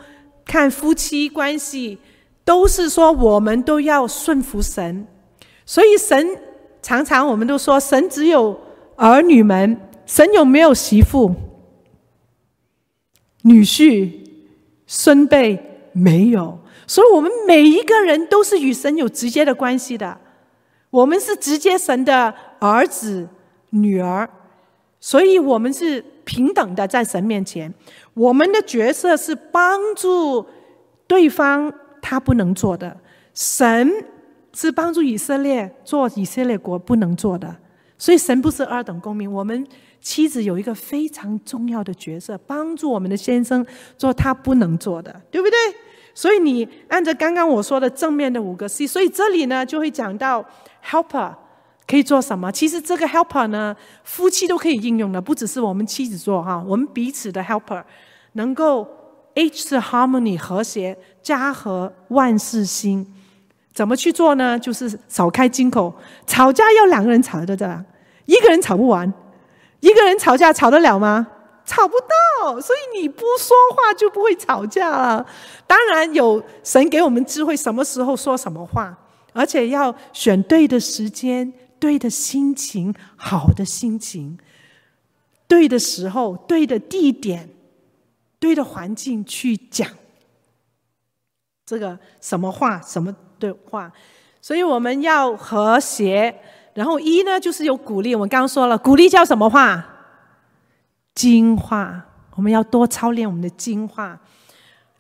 看夫妻关系，都是说我们都要顺服神。所以神常常我们都说，神只有儿女们，神有没有媳妇、女婿、孙辈？没有。所以，我们每一个人都是与神有直接的关系的。我们是直接神的儿子、女儿，所以我们是平等的在神面前。我们的角色是帮助对方，他不能做的。神是帮助以色列做以色列国不能做的。所以，神不是二等公民。我们妻子有一个非常重要的角色，帮助我们的先生做他不能做的，对不对？所以你按照刚刚我说的正面的五个 C，所以这里呢就会讲到 helper 可以做什么？其实这个 helper 呢，夫妻都可以应用的，不只是我们妻子做哈，我们彼此的 helper 能够 H 是 harmony 和谐，家和万事兴。怎么去做呢？就是少开金口，吵架要两个人吵的，对吧？一个人吵不完，一个人吵架吵得了吗？吵不到，所以你不说话就不会吵架了。当然有神给我们智慧，什么时候说什么话，而且要选对的时间、对的心情、好的心情，对的时候、对的地点、对的环境去讲这个什么话、什么对话。所以我们要和谐。然后一呢，就是有鼓励。我们刚刚说了，鼓励叫什么话？精话，我们要多操练我们的精话。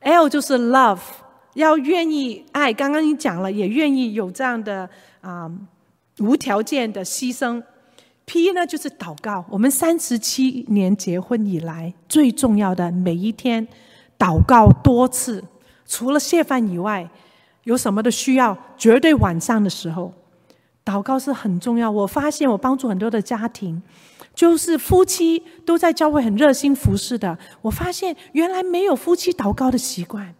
L 就是 love，要愿意爱。刚刚你讲了，也愿意有这样的啊、无条件的牺牲。P 呢就是祷告。我们三十七年结婚以来，最重要的每一天祷告多次，除了谢饭以外，有什么的需要，绝对晚上的时候祷告是很重要。我发现我帮助很多的家庭。就是夫妻都在教会很热心服侍的，我发现原来没有夫妻祷告的习惯，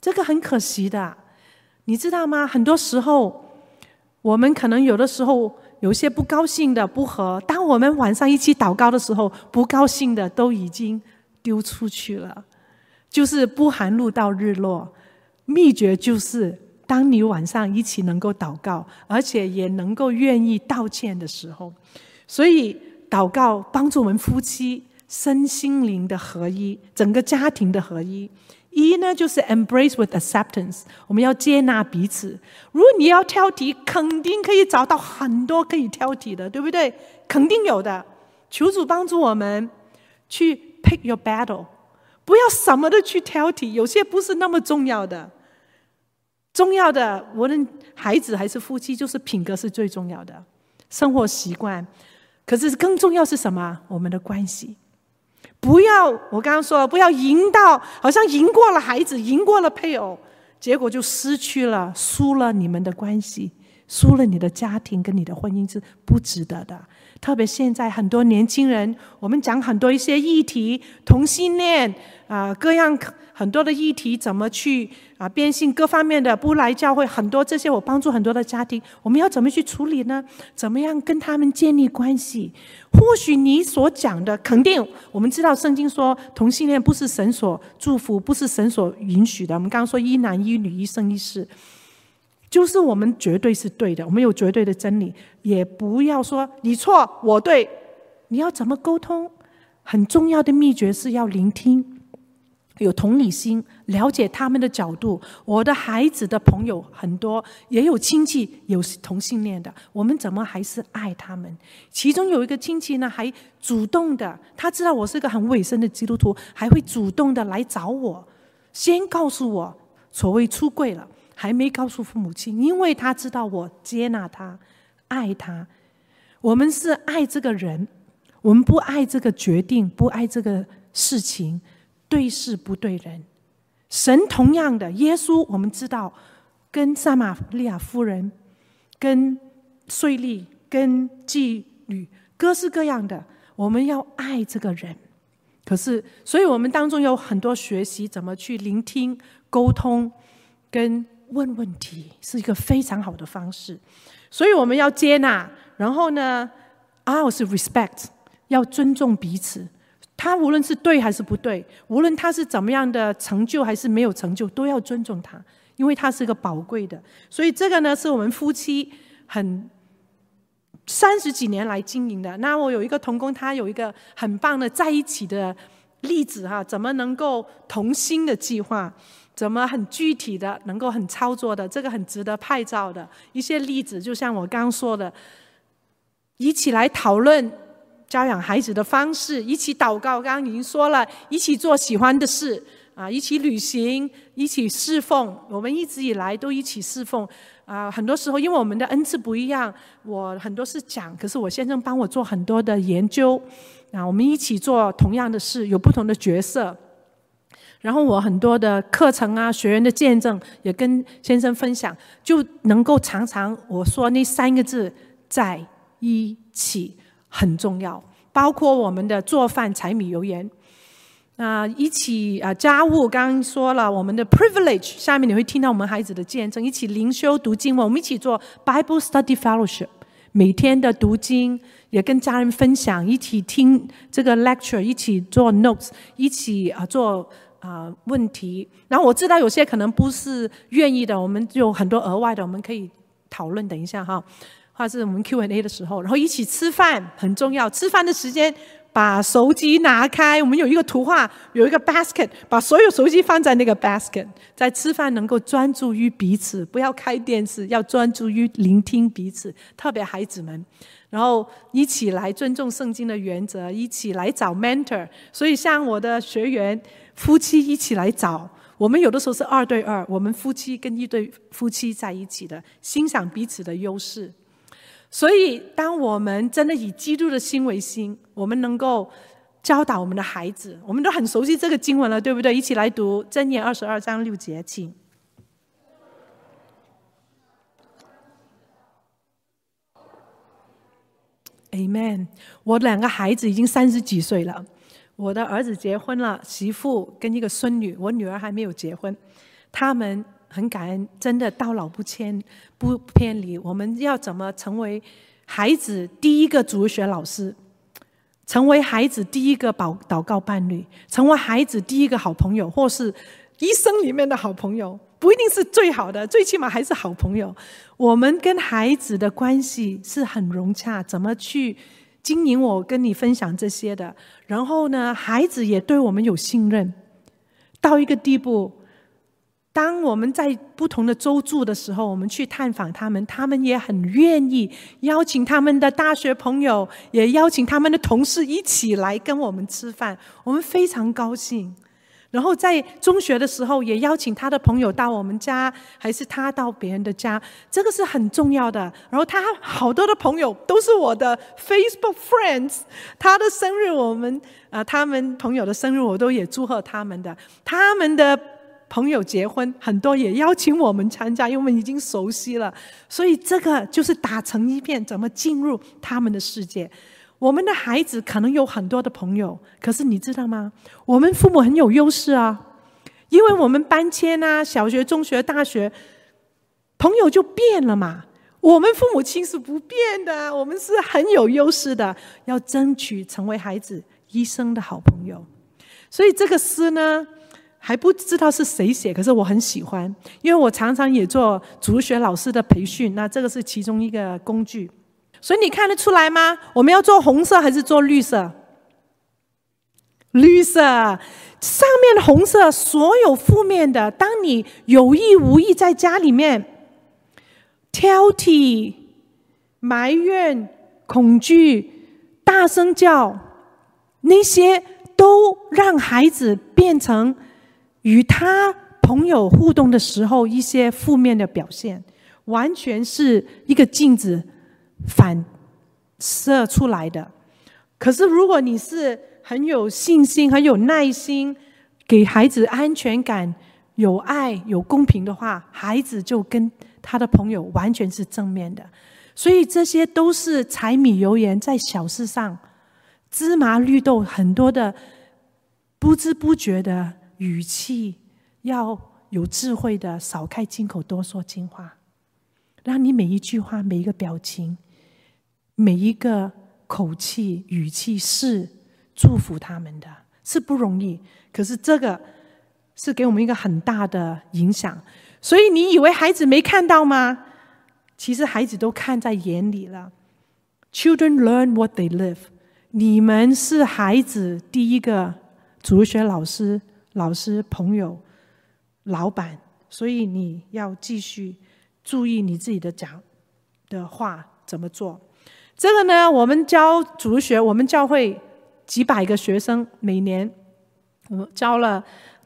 这个很可惜的，你知道吗？很多时候我们可能有的时候有些不高兴的不和，当我们晚上一起祷告的时候，不高兴的都已经丢出去了。就是不含露到日落，秘诀就是当你晚上一起能够祷告，而且也能够愿意道歉的时候，所以。祷告帮助我们夫妻身心灵的合一，整个家庭的合一。一呢，就是 embrace with acceptance，我们要接纳彼此。如果你要挑剔，肯定可以找到很多可以挑剔的，对不对？肯定有的。求主帮助我们去 pick your battle，不要什么都去挑剔，有些不是那么重要的。重要的，无论孩子还是夫妻，就是品格是最重要的，生活习惯。可是更重要是什么？我们的关系。不要，我刚刚说了，不要赢到好像赢过了孩子，赢过了配偶，结果就失去了，输了你们的关系，输了你的家庭跟你的婚姻是不值得的。特别现在很多年轻人，我们讲很多一些议题，同性恋啊，各样很多的议题，怎么去啊变性，各方面的不来教会，很多这些我帮助很多的家庭，我们要怎么去处理呢？怎么样跟他们建立关系？或许你所讲的肯定，我们知道圣经说同性恋不是神所祝福，不是神所允许的。我们刚刚说一男一女，一生一世。就是我们绝对是对的，我们有绝对的真理，也不要说你错我对。你要怎么沟通？很重要的秘诀是要聆听，有同理心，了解他们的角度。我的孩子的朋友很多，也有亲戚有同性恋的，我们怎么还是爱他们？其中有一个亲戚呢，还主动的，他知道我是个很委身的基督徒，还会主动的来找我，先告诉我所谓出柜了。还没告诉父母亲，因为他知道我接纳他，爱他。我们是爱这个人，我们不爱这个决定，不爱这个事情，对事不对人。神同样的，耶稣我们知道，跟撒玛利亚夫人、跟税吏、跟妓女，各式各样的，我们要爱这个人。可是，所以我们当中有很多学习，怎么去聆听、沟通，跟。问问题是一个非常好的方式，所以我们要接纳，然后呢，R 是 respect，要尊重彼此。他无论是对还是不对，无论他是怎么样的成就还是没有成就，都要尊重他，因为他是个宝贵的。所以这个呢，是我们夫妻很三十几年来经营的。那我有一个同工，他有一个很棒的在一起的例子哈，怎么能够同心的计划？怎么很具体的，能够很操作的，这个很值得拍照的一些例子，就像我刚刚说的，一起来讨论教养孩子的方式，一起祷告，刚刚已经说了，一起做喜欢的事啊，一起旅行，一起侍奉。我们一直以来都一起侍奉啊，很多时候因为我们的恩赐不一样，我很多事讲，可是我先生帮我做很多的研究啊，我们一起做同样的事，有不同的角色。然后我很多的课程啊，学员的见证也跟先生分享，就能够常常我说那三个字在一起很重要，包括我们的做饭、柴米油盐啊，一起啊家务。刚刚说了我们的 privilege，下面你会听到我们孩子的见证，一起灵修读经文，我们一起做 Bible Study Fellowship，每天的读经也跟家人分享，一起听这个 lecture，一起做 notes，一起啊做。啊、问题。然后我知道有些可能不是愿意的，我们有很多额外的，我们可以讨论。等一下哈，或者是我们 Q&A 的时候，然后一起吃饭很重要。吃饭的时间，把手机拿开。我们有一个图画，有一个 basket，把所有手机放在那个 basket，在吃饭能够专注于彼此，不要开电视，要专注于聆听彼此，特别孩子们。然后一起来尊重圣经的原则，一起来找 mentor。所以像我的学员。夫妻一起来找我们，有的时候是二对二，我们夫妻跟一对夫妻在一起的，欣赏彼此的优势。所以，当我们真的以基督的心为心，我们能够教导我们的孩子，我们都很熟悉这个经文了，对不对？一起来读箴言二十二章六节，请。Amen。我两个孩子已经三十几岁了。我的儿子结婚了，媳妇跟一个孙女，我女儿还没有结婚。他们很感恩，真的到老不迁不偏离。我们要怎么成为孩子第一个主学老师？成为孩子第一个祷祷告伴侣？成为孩子第一个好朋友，或是一生里面的好朋友？不一定是最好的，最起码还是好朋友。我们跟孩子的关系是很融洽，怎么去？经营我跟你分享这些的。然后呢，孩子也对我们有信任，到一个地步。当我们在不同的州住的时候，我们去探访他们，他们也很愿意邀请他们的大学朋友，也邀请他们的同事一起来跟我们吃饭，我们非常高兴。然后在中学的时候，也邀请他的朋友到我们家，还是他到别人的家，这个是很重要的。然后他好多的朋友都是我的 Facebook friends，他的生日我们啊、他们朋友的生日我都也祝贺他们的，他们的。朋友结婚，很多也邀请我们参加，因为我们已经熟悉了，所以这个就是打成一片，怎么进入他们的世界？我们的孩子可能有很多的朋友，可是你知道吗？我们父母很有优势啊，因为我们搬迁啊，小学、中学、大学，朋友就变了嘛。我们父母亲是不变的，我们是很有优势的，要争取成为孩子一生的好朋友。所以这个诗呢，还不知道是谁写，可是我很喜欢，因为我常常也做主学老师的培训，那这个是其中一个工具。所以你看得出来吗？我们要做红色还是做绿色？绿色，上面红色，所有负面的，当你有意无意在家里面挑剔、埋怨、恐惧、大声叫，那些都让孩子变成。与他朋友互动的时候，一些负面的表现，完全是一个镜子反射出来的。可是，如果你是很有信心、很有耐心，给孩子安全感、有爱、有公平的话，孩子就跟他的朋友完全是正面的。所以，这些都是柴米油盐在小事上，芝麻绿豆很多的不知不觉的。语气要有智慧的，少开金口，多说金话，让你每一句话、每一个表情、每一个口气、语气是祝福他们的，是不容易。可是这个是给我们一个很大的影响。所以你以为孩子没看到吗？其实孩子都看在眼里了。Children learn what they live。你们是孩子第一个主学老师。老师、朋友、老板，所以你要继续注意你自己的讲的话怎么做。这个呢，我们教主学，我们教会几百个学生，每年我教了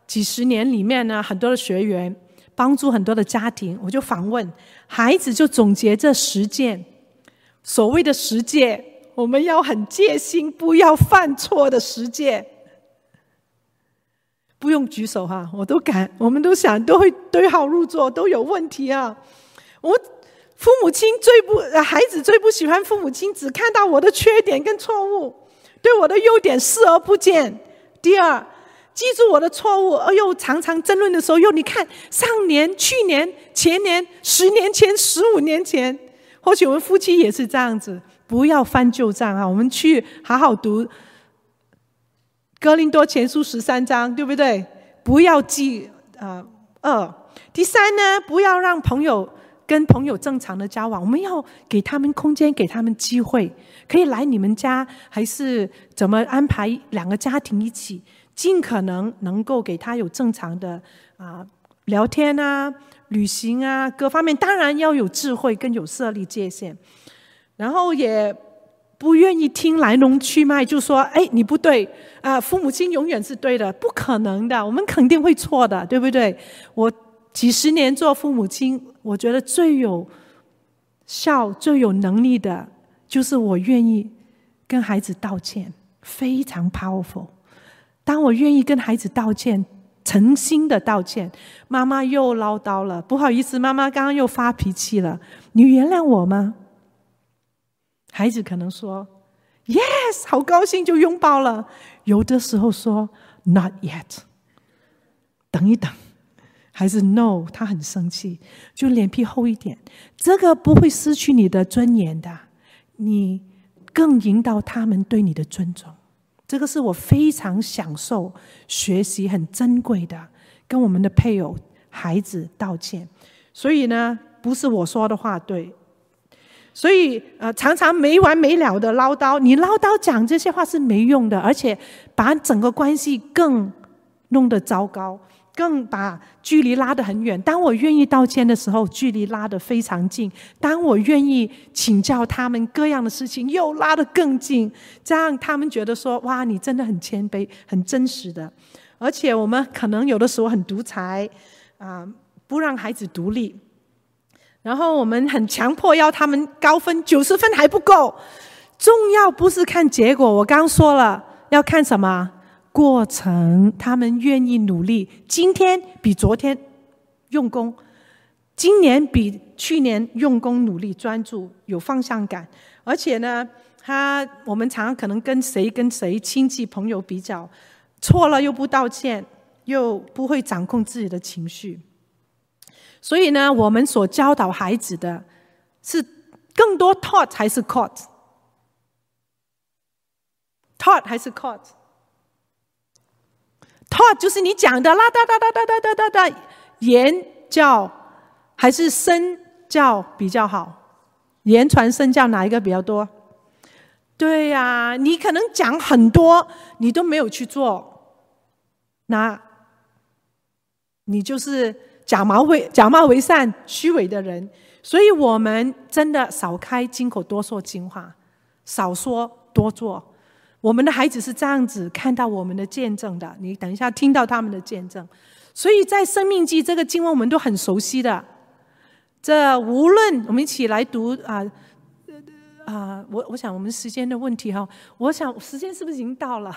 几十年，里面呢很多的学员，帮助很多的家庭。我就访问孩子，就总结这十件所谓的十戒，我们要很戒心，不要犯错的十戒。不用举手哈，我都敢，我们都想都会对号入座，都有问题啊。我父母亲最不，孩子最不喜欢父母亲只看到我的缺点跟错误，对我的优点视而不见。第二，记住我的错误，而又常常争论的时候，又你看上年、去年、前年、十年前、十五年前，或许我们夫妻也是这样子，不要翻旧账啊。我们去好好读。格林多前书十三章，对不对？不要记啊。二，第三呢，不要让朋友跟朋友正常的交往。我们要给他们空间，给他们机会，可以来你们家，还是怎么安排两个家庭一起，尽可能能够给他有正常的啊聊天啊、旅行啊各方面。当然要有智慧，跟有设立界限，然后也。不愿意听来龙去脉，就说：“哎，你不对啊！父母亲永远是对的，不可能的，我们肯定会错的，对不对？”我几十年做父母亲，我觉得最有效、最有能力的，就是我愿意跟孩子道歉，非常 powerful。当我愿意跟孩子道歉，诚心的道歉，妈妈又唠叨了，不好意思，妈妈刚刚又发脾气了，你原谅我吗？孩子可能说 “Yes”，好高兴就拥抱了。有的时候说 “Not yet”，等一等，还是 “No”，他很生气，就脸皮厚一点。这个不会失去你的尊严的，你更引导他们对你的尊重。这个是我非常享受学习，很珍贵的，跟我们的配偶、孩子道歉。所以呢，不是我说的话对。所以呃，常常没完没了的唠叨，你唠叨讲这些话是没用的，而且把整个关系更弄得糟糕。更把距离拉得很远。当我愿意道歉的时候，距离拉得非常近；当我愿意请教他们各样的事情，又拉得更近。这样他们觉得说：“哇，你真的很谦卑，很真实的。”而且我们可能有的时候很独裁啊，不让孩子独立，然后我们很强迫要他们高分，九十分还不够。重要不是看结果，我刚说了，要看什么？过程，他们愿意努力。今天比昨天用功，今年比去年用功努力、专注、有方向感。而且呢，他我们常常可能跟谁跟谁亲戚朋友比较，错了又不道歉，又不会掌控自己的情绪。所以呢，我们所教导孩子的是更多 taught 还是 caught？taught 还是 caught？taught 就是你讲的啦哒哒哒哒哒哒哒哒，言教还是身教比较好？言传身教哪一个比较多？对呀，你可能讲很多，你都没有去做，那你就是假冒伪假冒伪善、虚伪的人。所以我们真的少开金口，多说金话，少说多做。我们的孩子是这样子看到我们的见证的，你等一下听到他们的见证。所以在《生命记》这个经文，我们都很熟悉的。这无论我们一起来读啊啊，我我想我们时间的问题哈，我想时间是不是已经到了？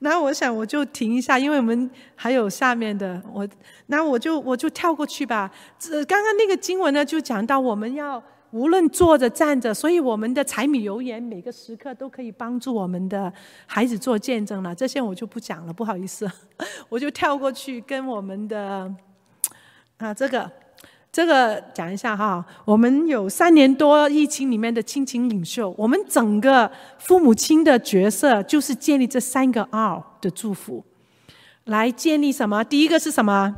那我想我就停一下，因为我们还有下面的我，那我就我就跳过去吧。这刚刚那个经文呢，就讲到我们要。无论坐着站着，所以我们的柴米油盐每个时刻都可以帮助我们的孩子做见证了。这些我就不讲了，不好意思，我就跳过去跟我们的啊这个这个讲一下哈。我们有三年多疫情里面的亲情领袖，我们整个父母亲的角色就是建立这三个 R 的祝福，来建立什么？第一个是什么？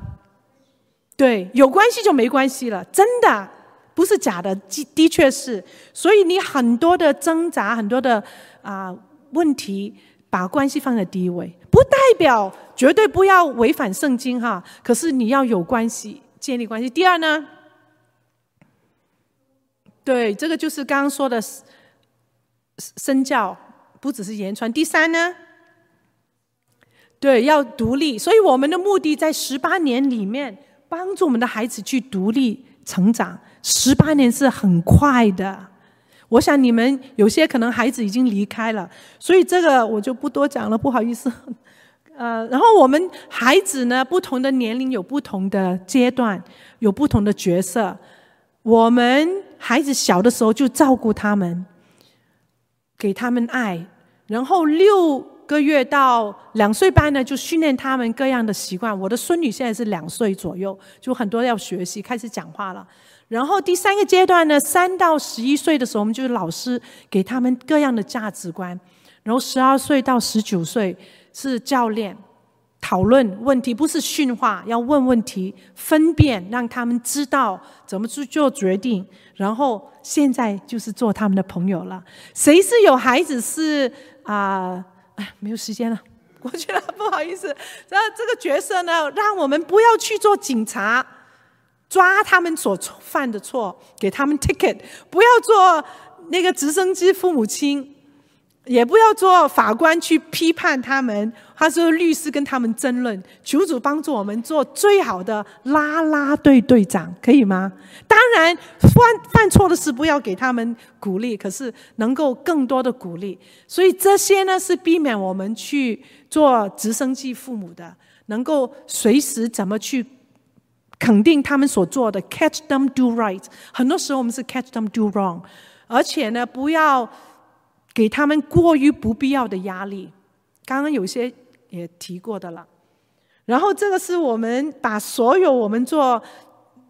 对，有关系就没关系了，真的。不是假的，的确是。所以你很多的挣扎，很多的啊、问题，把关系放在第一位，不代表绝对不要违反圣经哈。可是你要有关系，建立关系。第二呢，对，这个就是刚刚说的身教，不只是言传。第三呢，对，要独立。所以我们的目的在十八年里面，帮助我们的孩子去独立成长。十八年是很快的，我想你们有些可能孩子已经离开了，所以这个我就不多讲了，不好意思。呃，然后我们孩子呢，不同的年龄有不同的阶段，有不同的角色。我们孩子小的时候就照顾他们，给他们爱，然后六个月到两岁半呢，就训练他们各样的习惯。我的孙女现在是两岁左右，就很多要学习，开始讲话了。然后第三个阶段呢，三到十一岁的时候，我们就是老师给他们各样的价值观。然后十二岁到十九岁是教练，讨论问题，不是训话，要问问题，分辨，让他们知道怎么去做决定。然后现在就是做他们的朋友了。谁是有孩子是啊？哎、没有时间了，过去了，不好意思。然后这个角色呢，让我们不要去做警察。抓他们所犯的错，给他们 ticket，不要做那个直升机父母亲，也不要做法官去批判他们，他说律师跟他们争论。求主帮助我们做最好的啦啦队队长，可以吗？当然，犯犯错的事不要给他们鼓励，可是能够更多的鼓励。所以这些呢，是避免我们去做直升机父母的，能够随时怎么去。肯定他们所做的，catch them do right。很多时候我们是 catch them do wrong，而且呢，不要给他们过于不必要的压力。刚刚有些也提过的了。然后这个是我们把所有我们做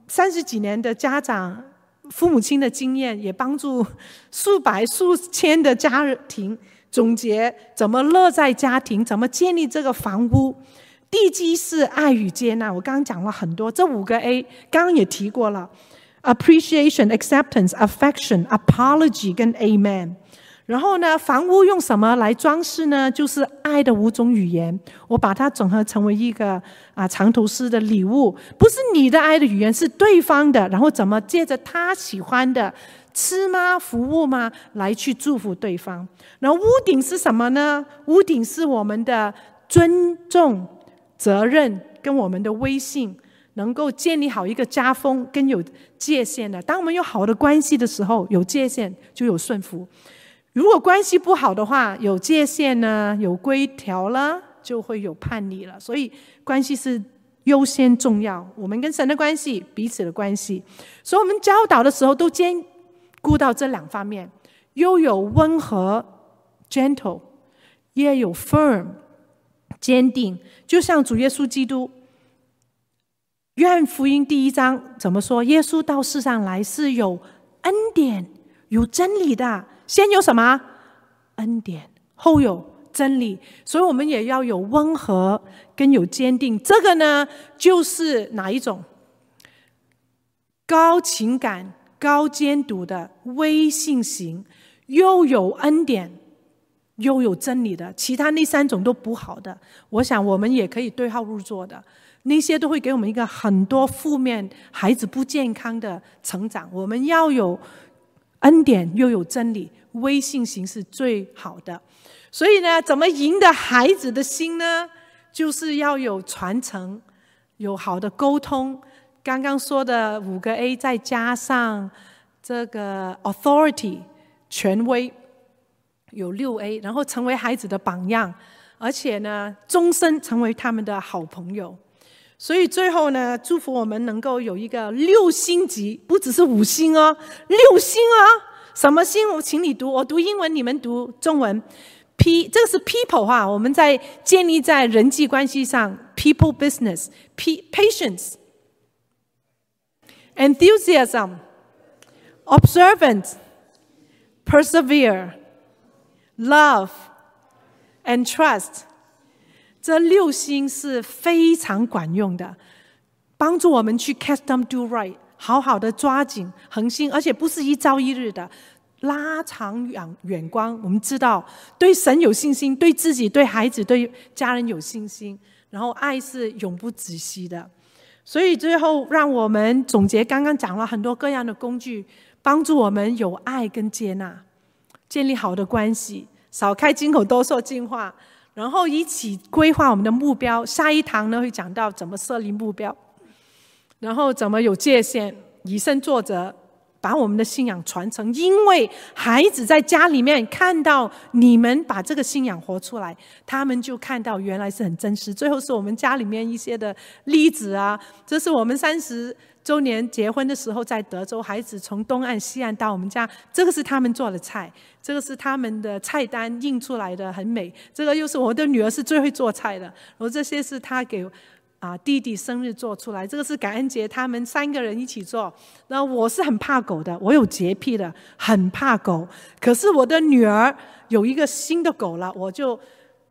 三十几年的家长、父母亲的经验，也帮助数百、数千的家庭总结怎么乐在家庭，怎么建立这个房屋。地基是爱与接纳，我刚刚讲了很多，这五个 A，刚刚也提过了。appreciation、acceptance、affection、apology 跟 amen。然后呢，房屋用什么来装饰呢？就是爱的五种语言，我把它整合成为一个啊藏头诗的礼物，不是你的爱的语言，是对方的。然后怎么借着他喜欢的吃吗？服务吗？来去祝福对方。然后屋顶是什么呢？屋顶是我们的尊重、责任跟我们的威信，能够建立好一个家风跟有界限的。当我们有好的关系的时候，有界限就有顺服。如果关系不好的话，有界限呢，有规条了，就会有叛逆了。所以关系是优先重要。我们跟神的关系，彼此的关系，所以我们教导的时候都兼顾到这两方面，又有温和 （gentle），也有 firm 坚定。就像主耶稣基督，约翰福音第一章怎么说？耶稣到世上来是有恩典、有真理的。先有什么恩典，后有真理，所以我们也要有温和跟有坚定。这个呢，就是哪一种？高情感、高监督的威信型，又有恩典，又有真理的。其他那三种都不好的，我想我们也可以对号入座的。那些都会给我们一个很多负面、孩子不健康的成长。我们要有恩典，又有真理。微信型是最好的，所以呢，怎么赢得孩子的心呢？就是要有传承，有好的沟通。刚刚说的五个 A，再加上这个 authority 权威，有六 A，然后成为孩子的榜样，而且呢，终身成为他们的好朋友。所以最后呢，祝福我们能够有一个六星级，不只是五星哦，六星哦。什么心？我请你读，我读英文，你们读中文。P 这个是 people 哈，我们在建立在人际关系上，people business。P patience, enthusiasm, observant, persevere, love and trust。这六星是非常管用的，帮助我们去 catch them do right。好好的抓紧恒心，而且不是一朝一日的，拉长远远光。我们知道，对神有信心，对自己、对孩子、对家人有信心，然后爱是永不止息的。所以最后，让我们总结刚刚讲了很多各样的工具，帮助我们有爱跟接纳，建立好的关系，少开金口，多说进话，然后一起规划我们的目标。下一堂呢，会讲到怎么设立目标。然后怎么有界限？以身作则，把我们的信仰传承。因为孩子在家里面看到你们把这个信仰活出来，他们就看到原来是很真实。最后是我们家里面一些的例子啊，这是我们三十周年结婚的时候在德州，孩子从东岸西岸到我们家，这个是他们做的菜，这个是他们的菜单印出来的，很美。这个又是我的女儿是最会做菜的，然后这些是他给。啊，弟弟生日做出来，这个是感恩节，他们三个人一起做。那我是很怕狗的，我有洁癖的，很怕狗。可是我的女儿有一个新的狗了，我就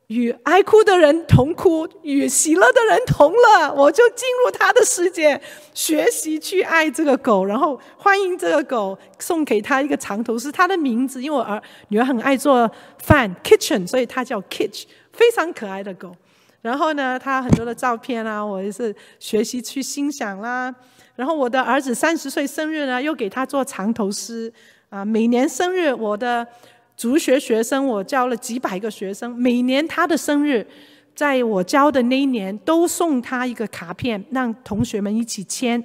与爱哭的人同哭，与喜乐的人同乐。我就进入他的世界，学习去爱这个狗，然后欢迎这个狗，送给他一个藏头诗，他的名字，因为我儿女儿很爱做饭，kitchen，所以他叫 Kitch，非常可爱的狗。然后呢，他很多的照片啊，我也是学习去欣赏啦。然后我的儿子三十岁生日呢，又给他做藏头诗啊。每年生日，我的主学学生，我教了几百个学生，每年他的生日，在我教的那一年，都送他一个卡片，让同学们一起签，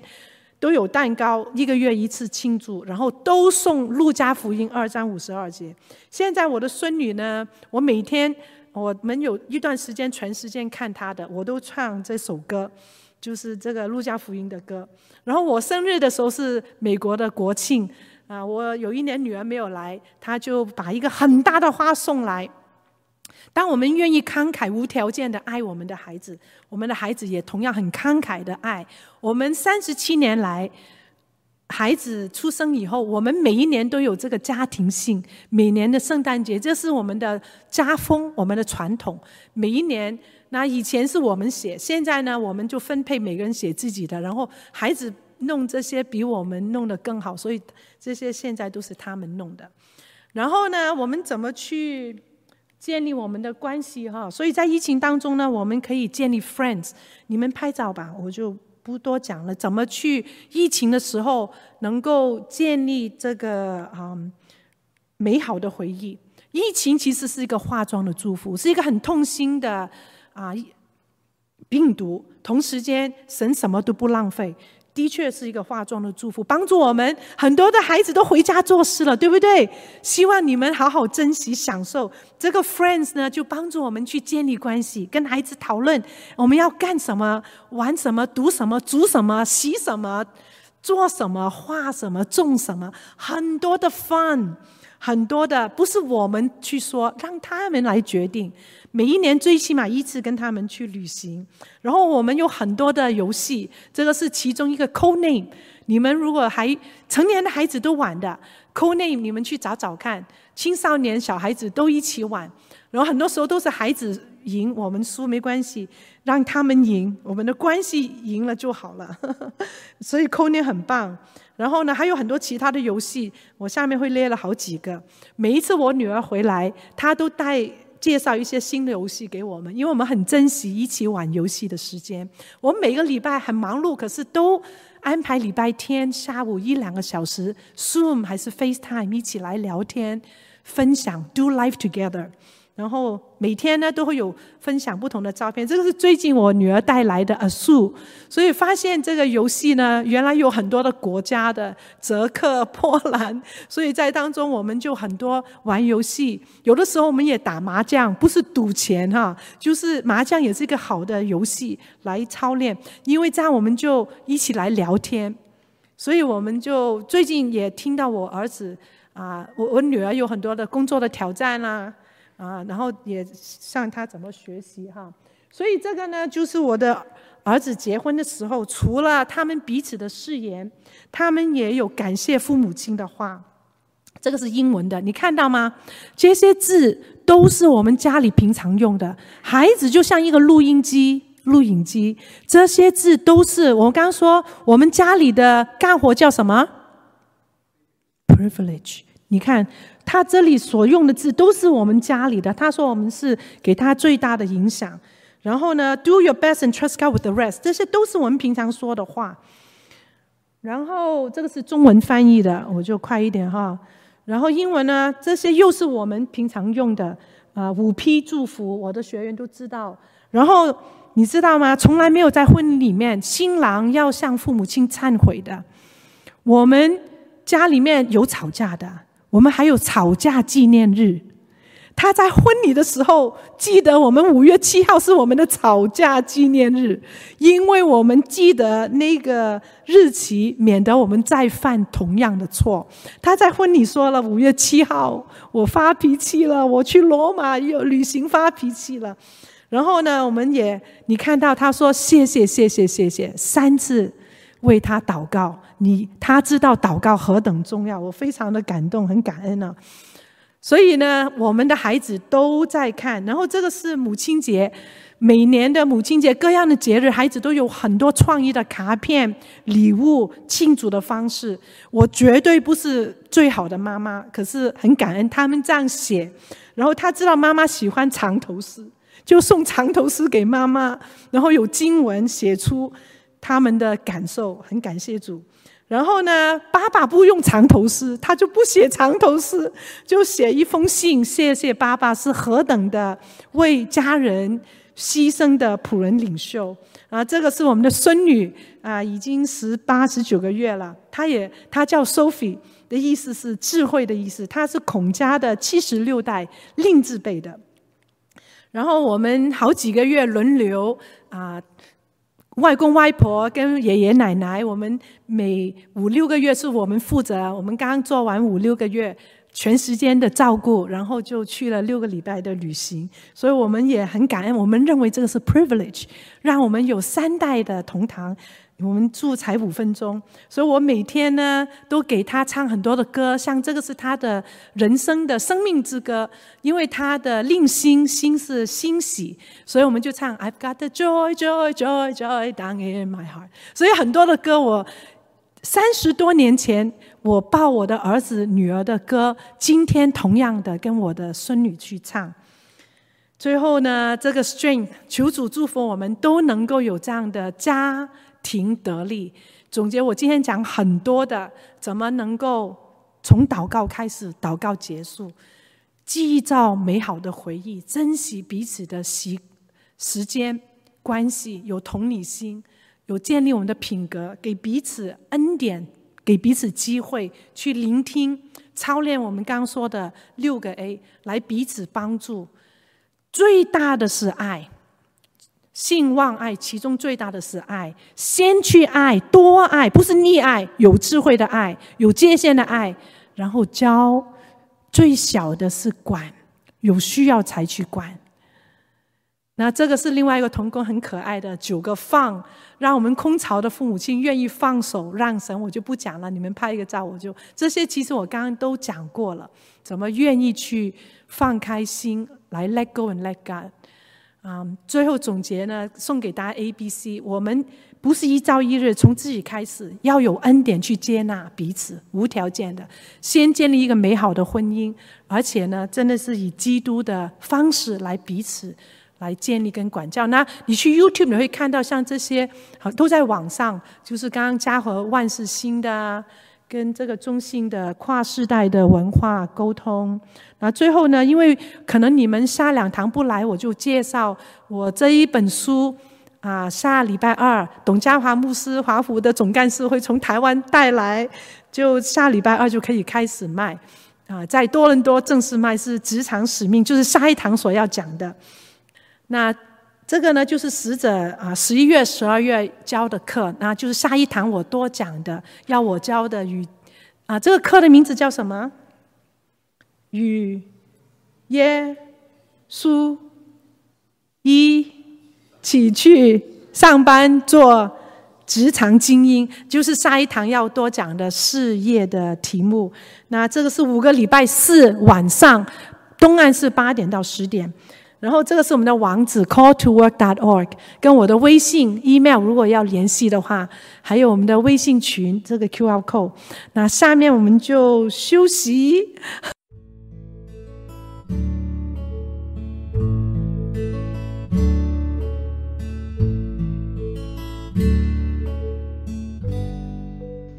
都有蛋糕，一个月一次庆祝，然后都送《路加福音》二章五十二节。现在我的孙女呢，我每天。我们有一段时间全时间看他的，我都唱这首歌，就是这个《路加福音》的歌。然后我生日的时候是美国的国庆啊，我有一年女儿没有来，他就把一个很大的花送来。当我们愿意慷慨无条件的爱我们的孩子，我们的孩子也同样很慷慨的爱我们。三十七年来。孩子出生以后，我们每一年都有这个家庭信。每年的圣诞节，这是我们的家风，我们的传统。每一年，那以前是我们写，现在呢，我们就分配每个人写自己的。然后孩子弄这些比我们弄得更好，所以这些现在都是他们弄的。然后呢，我们怎么去建立我们的关系哈？所以在疫情当中呢，我们可以建立 friends。你们拍照吧，我就不多讲了。怎么去疫情的时候能够建立这个啊美好的回忆？疫情其实是一个化妆的祝福，是一个很痛心的啊病毒。同时间，神什么都不浪费，的确是一个化妆的祝福，帮助我们很多的孩子都回家做事了，对不对？希望你们好好珍惜、享受。这个 Friends 呢，就帮助我们去建立关系，跟孩子讨论我们要干什么、玩什么、读什么、煮什么、洗什么、做什么、画什么、种什么，很多的 fun。很多的不是我们去说，让他们来决定。每一年最起码一次跟他们去旅行，然后我们有很多的游戏，这个是其中一个 code name。你们如果还成年的孩子都玩的 code name，你们去找找看。青少年小孩子都一起玩，然后很多时候都是孩子赢，我们输没关系，让他们赢，我们的关系赢了就好了。所以 code name 很棒。然后呢，还有很多其他的游戏，我下面会列了好几个。每一次我女儿回来，她都带介绍一些新的游戏给我们，因为我们很珍惜一起玩游戏的时间。我们每个礼拜很忙碌，可是都安排礼拜天下午一两个小时，Zoom 还是 FaceTime 一起来聊天、分享，Do life together。然后每天呢都会有分享不同的照片，这个是最近我女儿带来的 Azul，所以发现这个游戏呢，原来有很多的国家的，捷克、波兰，所以在当中我们就很多玩游戏，有的时候我们也打麻将，不是赌钱哈，就是麻将也是一个好的游戏来操练，因为这样我们就一起来聊天，所以我们就最近也听到我儿子啊，我我女儿有很多的工作的挑战啦、啊，然后也向他怎么学习哈，所以这个呢，就是我的儿子结婚的时候，除了他们彼此的誓言，他们也有感谢父母亲的话。这个是英文的，你看到吗？这些字都是我们家里平常用的。孩子就像一个录音机、录影机，这些字都是我们刚刚说，我们家里的干活叫什么？Privilege。你看。他这里所用的字都是我们家里的。他说我们是给他最大的影响。然后呢，Do your best and trust God with the rest，这些都是我们平常说的话。然后这个是中文翻译的，我就快一点哈。然后英文呢，这些又是我们平常用的啊，五批祝福，我的学员都知道。然后你知道吗？从来没有在婚礼里面新郎要向父母亲忏悔的。我们家里面有吵架的。我们还有吵架纪念日，他在婚礼的时候记得我们五月七号是我们的吵架纪念日，因为我们记得那个日期，免得我们再犯同样的错。他在婚礼说了五月七号，我发脾气了，我去罗马有旅行发脾气了。然后呢，我们也你看到他说谢谢谢谢谢谢三次。为他祷告，你他知道祷告何等重要，我非常的感动，很感恩呢。所以呢，我们的孩子都在看。然后这个是母亲节，每年的母亲节，各样的节日，孩子都有很多创意的卡片、礼物、庆祝的方式。我绝对不是最好的妈妈，可是很感恩他们这样写。然后他知道妈妈喜欢长头诗，就送长头诗给妈妈，然后有经文写出。他们的感受很感谢主，然后呢，爸爸不用长头诗，他就不写长头诗，就写一封信，谢谢爸爸是何等的为家人牺牲的仆人领袖啊！这个是我们的孙女啊，已经十八十九个月了，她也她叫 Sophie，的意思是智慧的意思，她是孔家的七十六代令字辈的，然后我们好几个月轮流啊。外公外婆跟爷爷奶奶，我们每五六个月是我们负责。我们刚做完五六个月全时间的照顾，然后就去了六个礼拜的旅行，所以我们也很感恩。我们认为这个是 privilege，让我们有三代的同堂。我们住才五分钟，所以我每天呢都给他唱很多的歌，像这个是他的人生的生命之歌，因为他的令心心是欣喜，所以我们就唱 I've got the joy, joy, joy, joy down in my heart。所以很多的歌我三十多年前，我抱我的儿子、女儿的歌，今天同样的跟我的孙女去唱。最后呢，这个 strength，求主祝福我们都能够有这样的家庭得力。总结，我今天讲很多的，怎么能够从祷告开始，祷告结束，记造美好的回忆，珍惜彼此的时时间关系，有同理心。有建立我们的品格，给彼此恩典，给彼此机会去聆听、操练我们刚说的六个 A，来彼此帮助。最大的是爱，信望爱，其中最大的是爱。先去爱，多爱，不是溺爱，有智慧的爱，有界限的爱。然后教最小的是管，有需要才去管。那这个是另外一个童工很可爱的九个放，让我们空巢的父母亲愿意放手让神，我就不讲了。你们拍一个照，我就这些其实我刚刚都讲过了，怎么愿意去放开心来 let go and let go。啊，最后总结呢，送给大家 A B C，我们不是一朝一日，从自己开始要有恩典去接纳彼此，无条件的，先建立一个美好的婚姻，而且呢，真的是以基督的方式来彼此。来建立跟管教。那你去 YouTube 你会看到像这些，好都在网上，就是刚刚家和万世新的，跟这个中心的跨世代的文化沟通。那最后呢，因为可能你们下两堂不来，我就介绍我这一本书啊。下礼拜二，董家华牧师华府的总干事会从台湾带来，就下礼拜二就可以开始卖啊，在多伦多正式卖是职场使命，就是下一堂所要讲的。那这个呢，就是使者啊，十一月、十二月教的课，那就是下一堂我多讲的，要我教的与啊，这个课的名字叫什么？与耶稣一起去上班做职场精英，就是下一堂要多讲的事业的题目。那这个是五个礼拜四晚上，东岸是八点到十点。然后这个是我们的网址 calltowork.org，跟我的微信 email，如果要联系的话，还有我们的微信群这个 QR code。那下面我们就休息。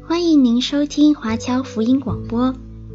欢迎您收听华侨福音广播。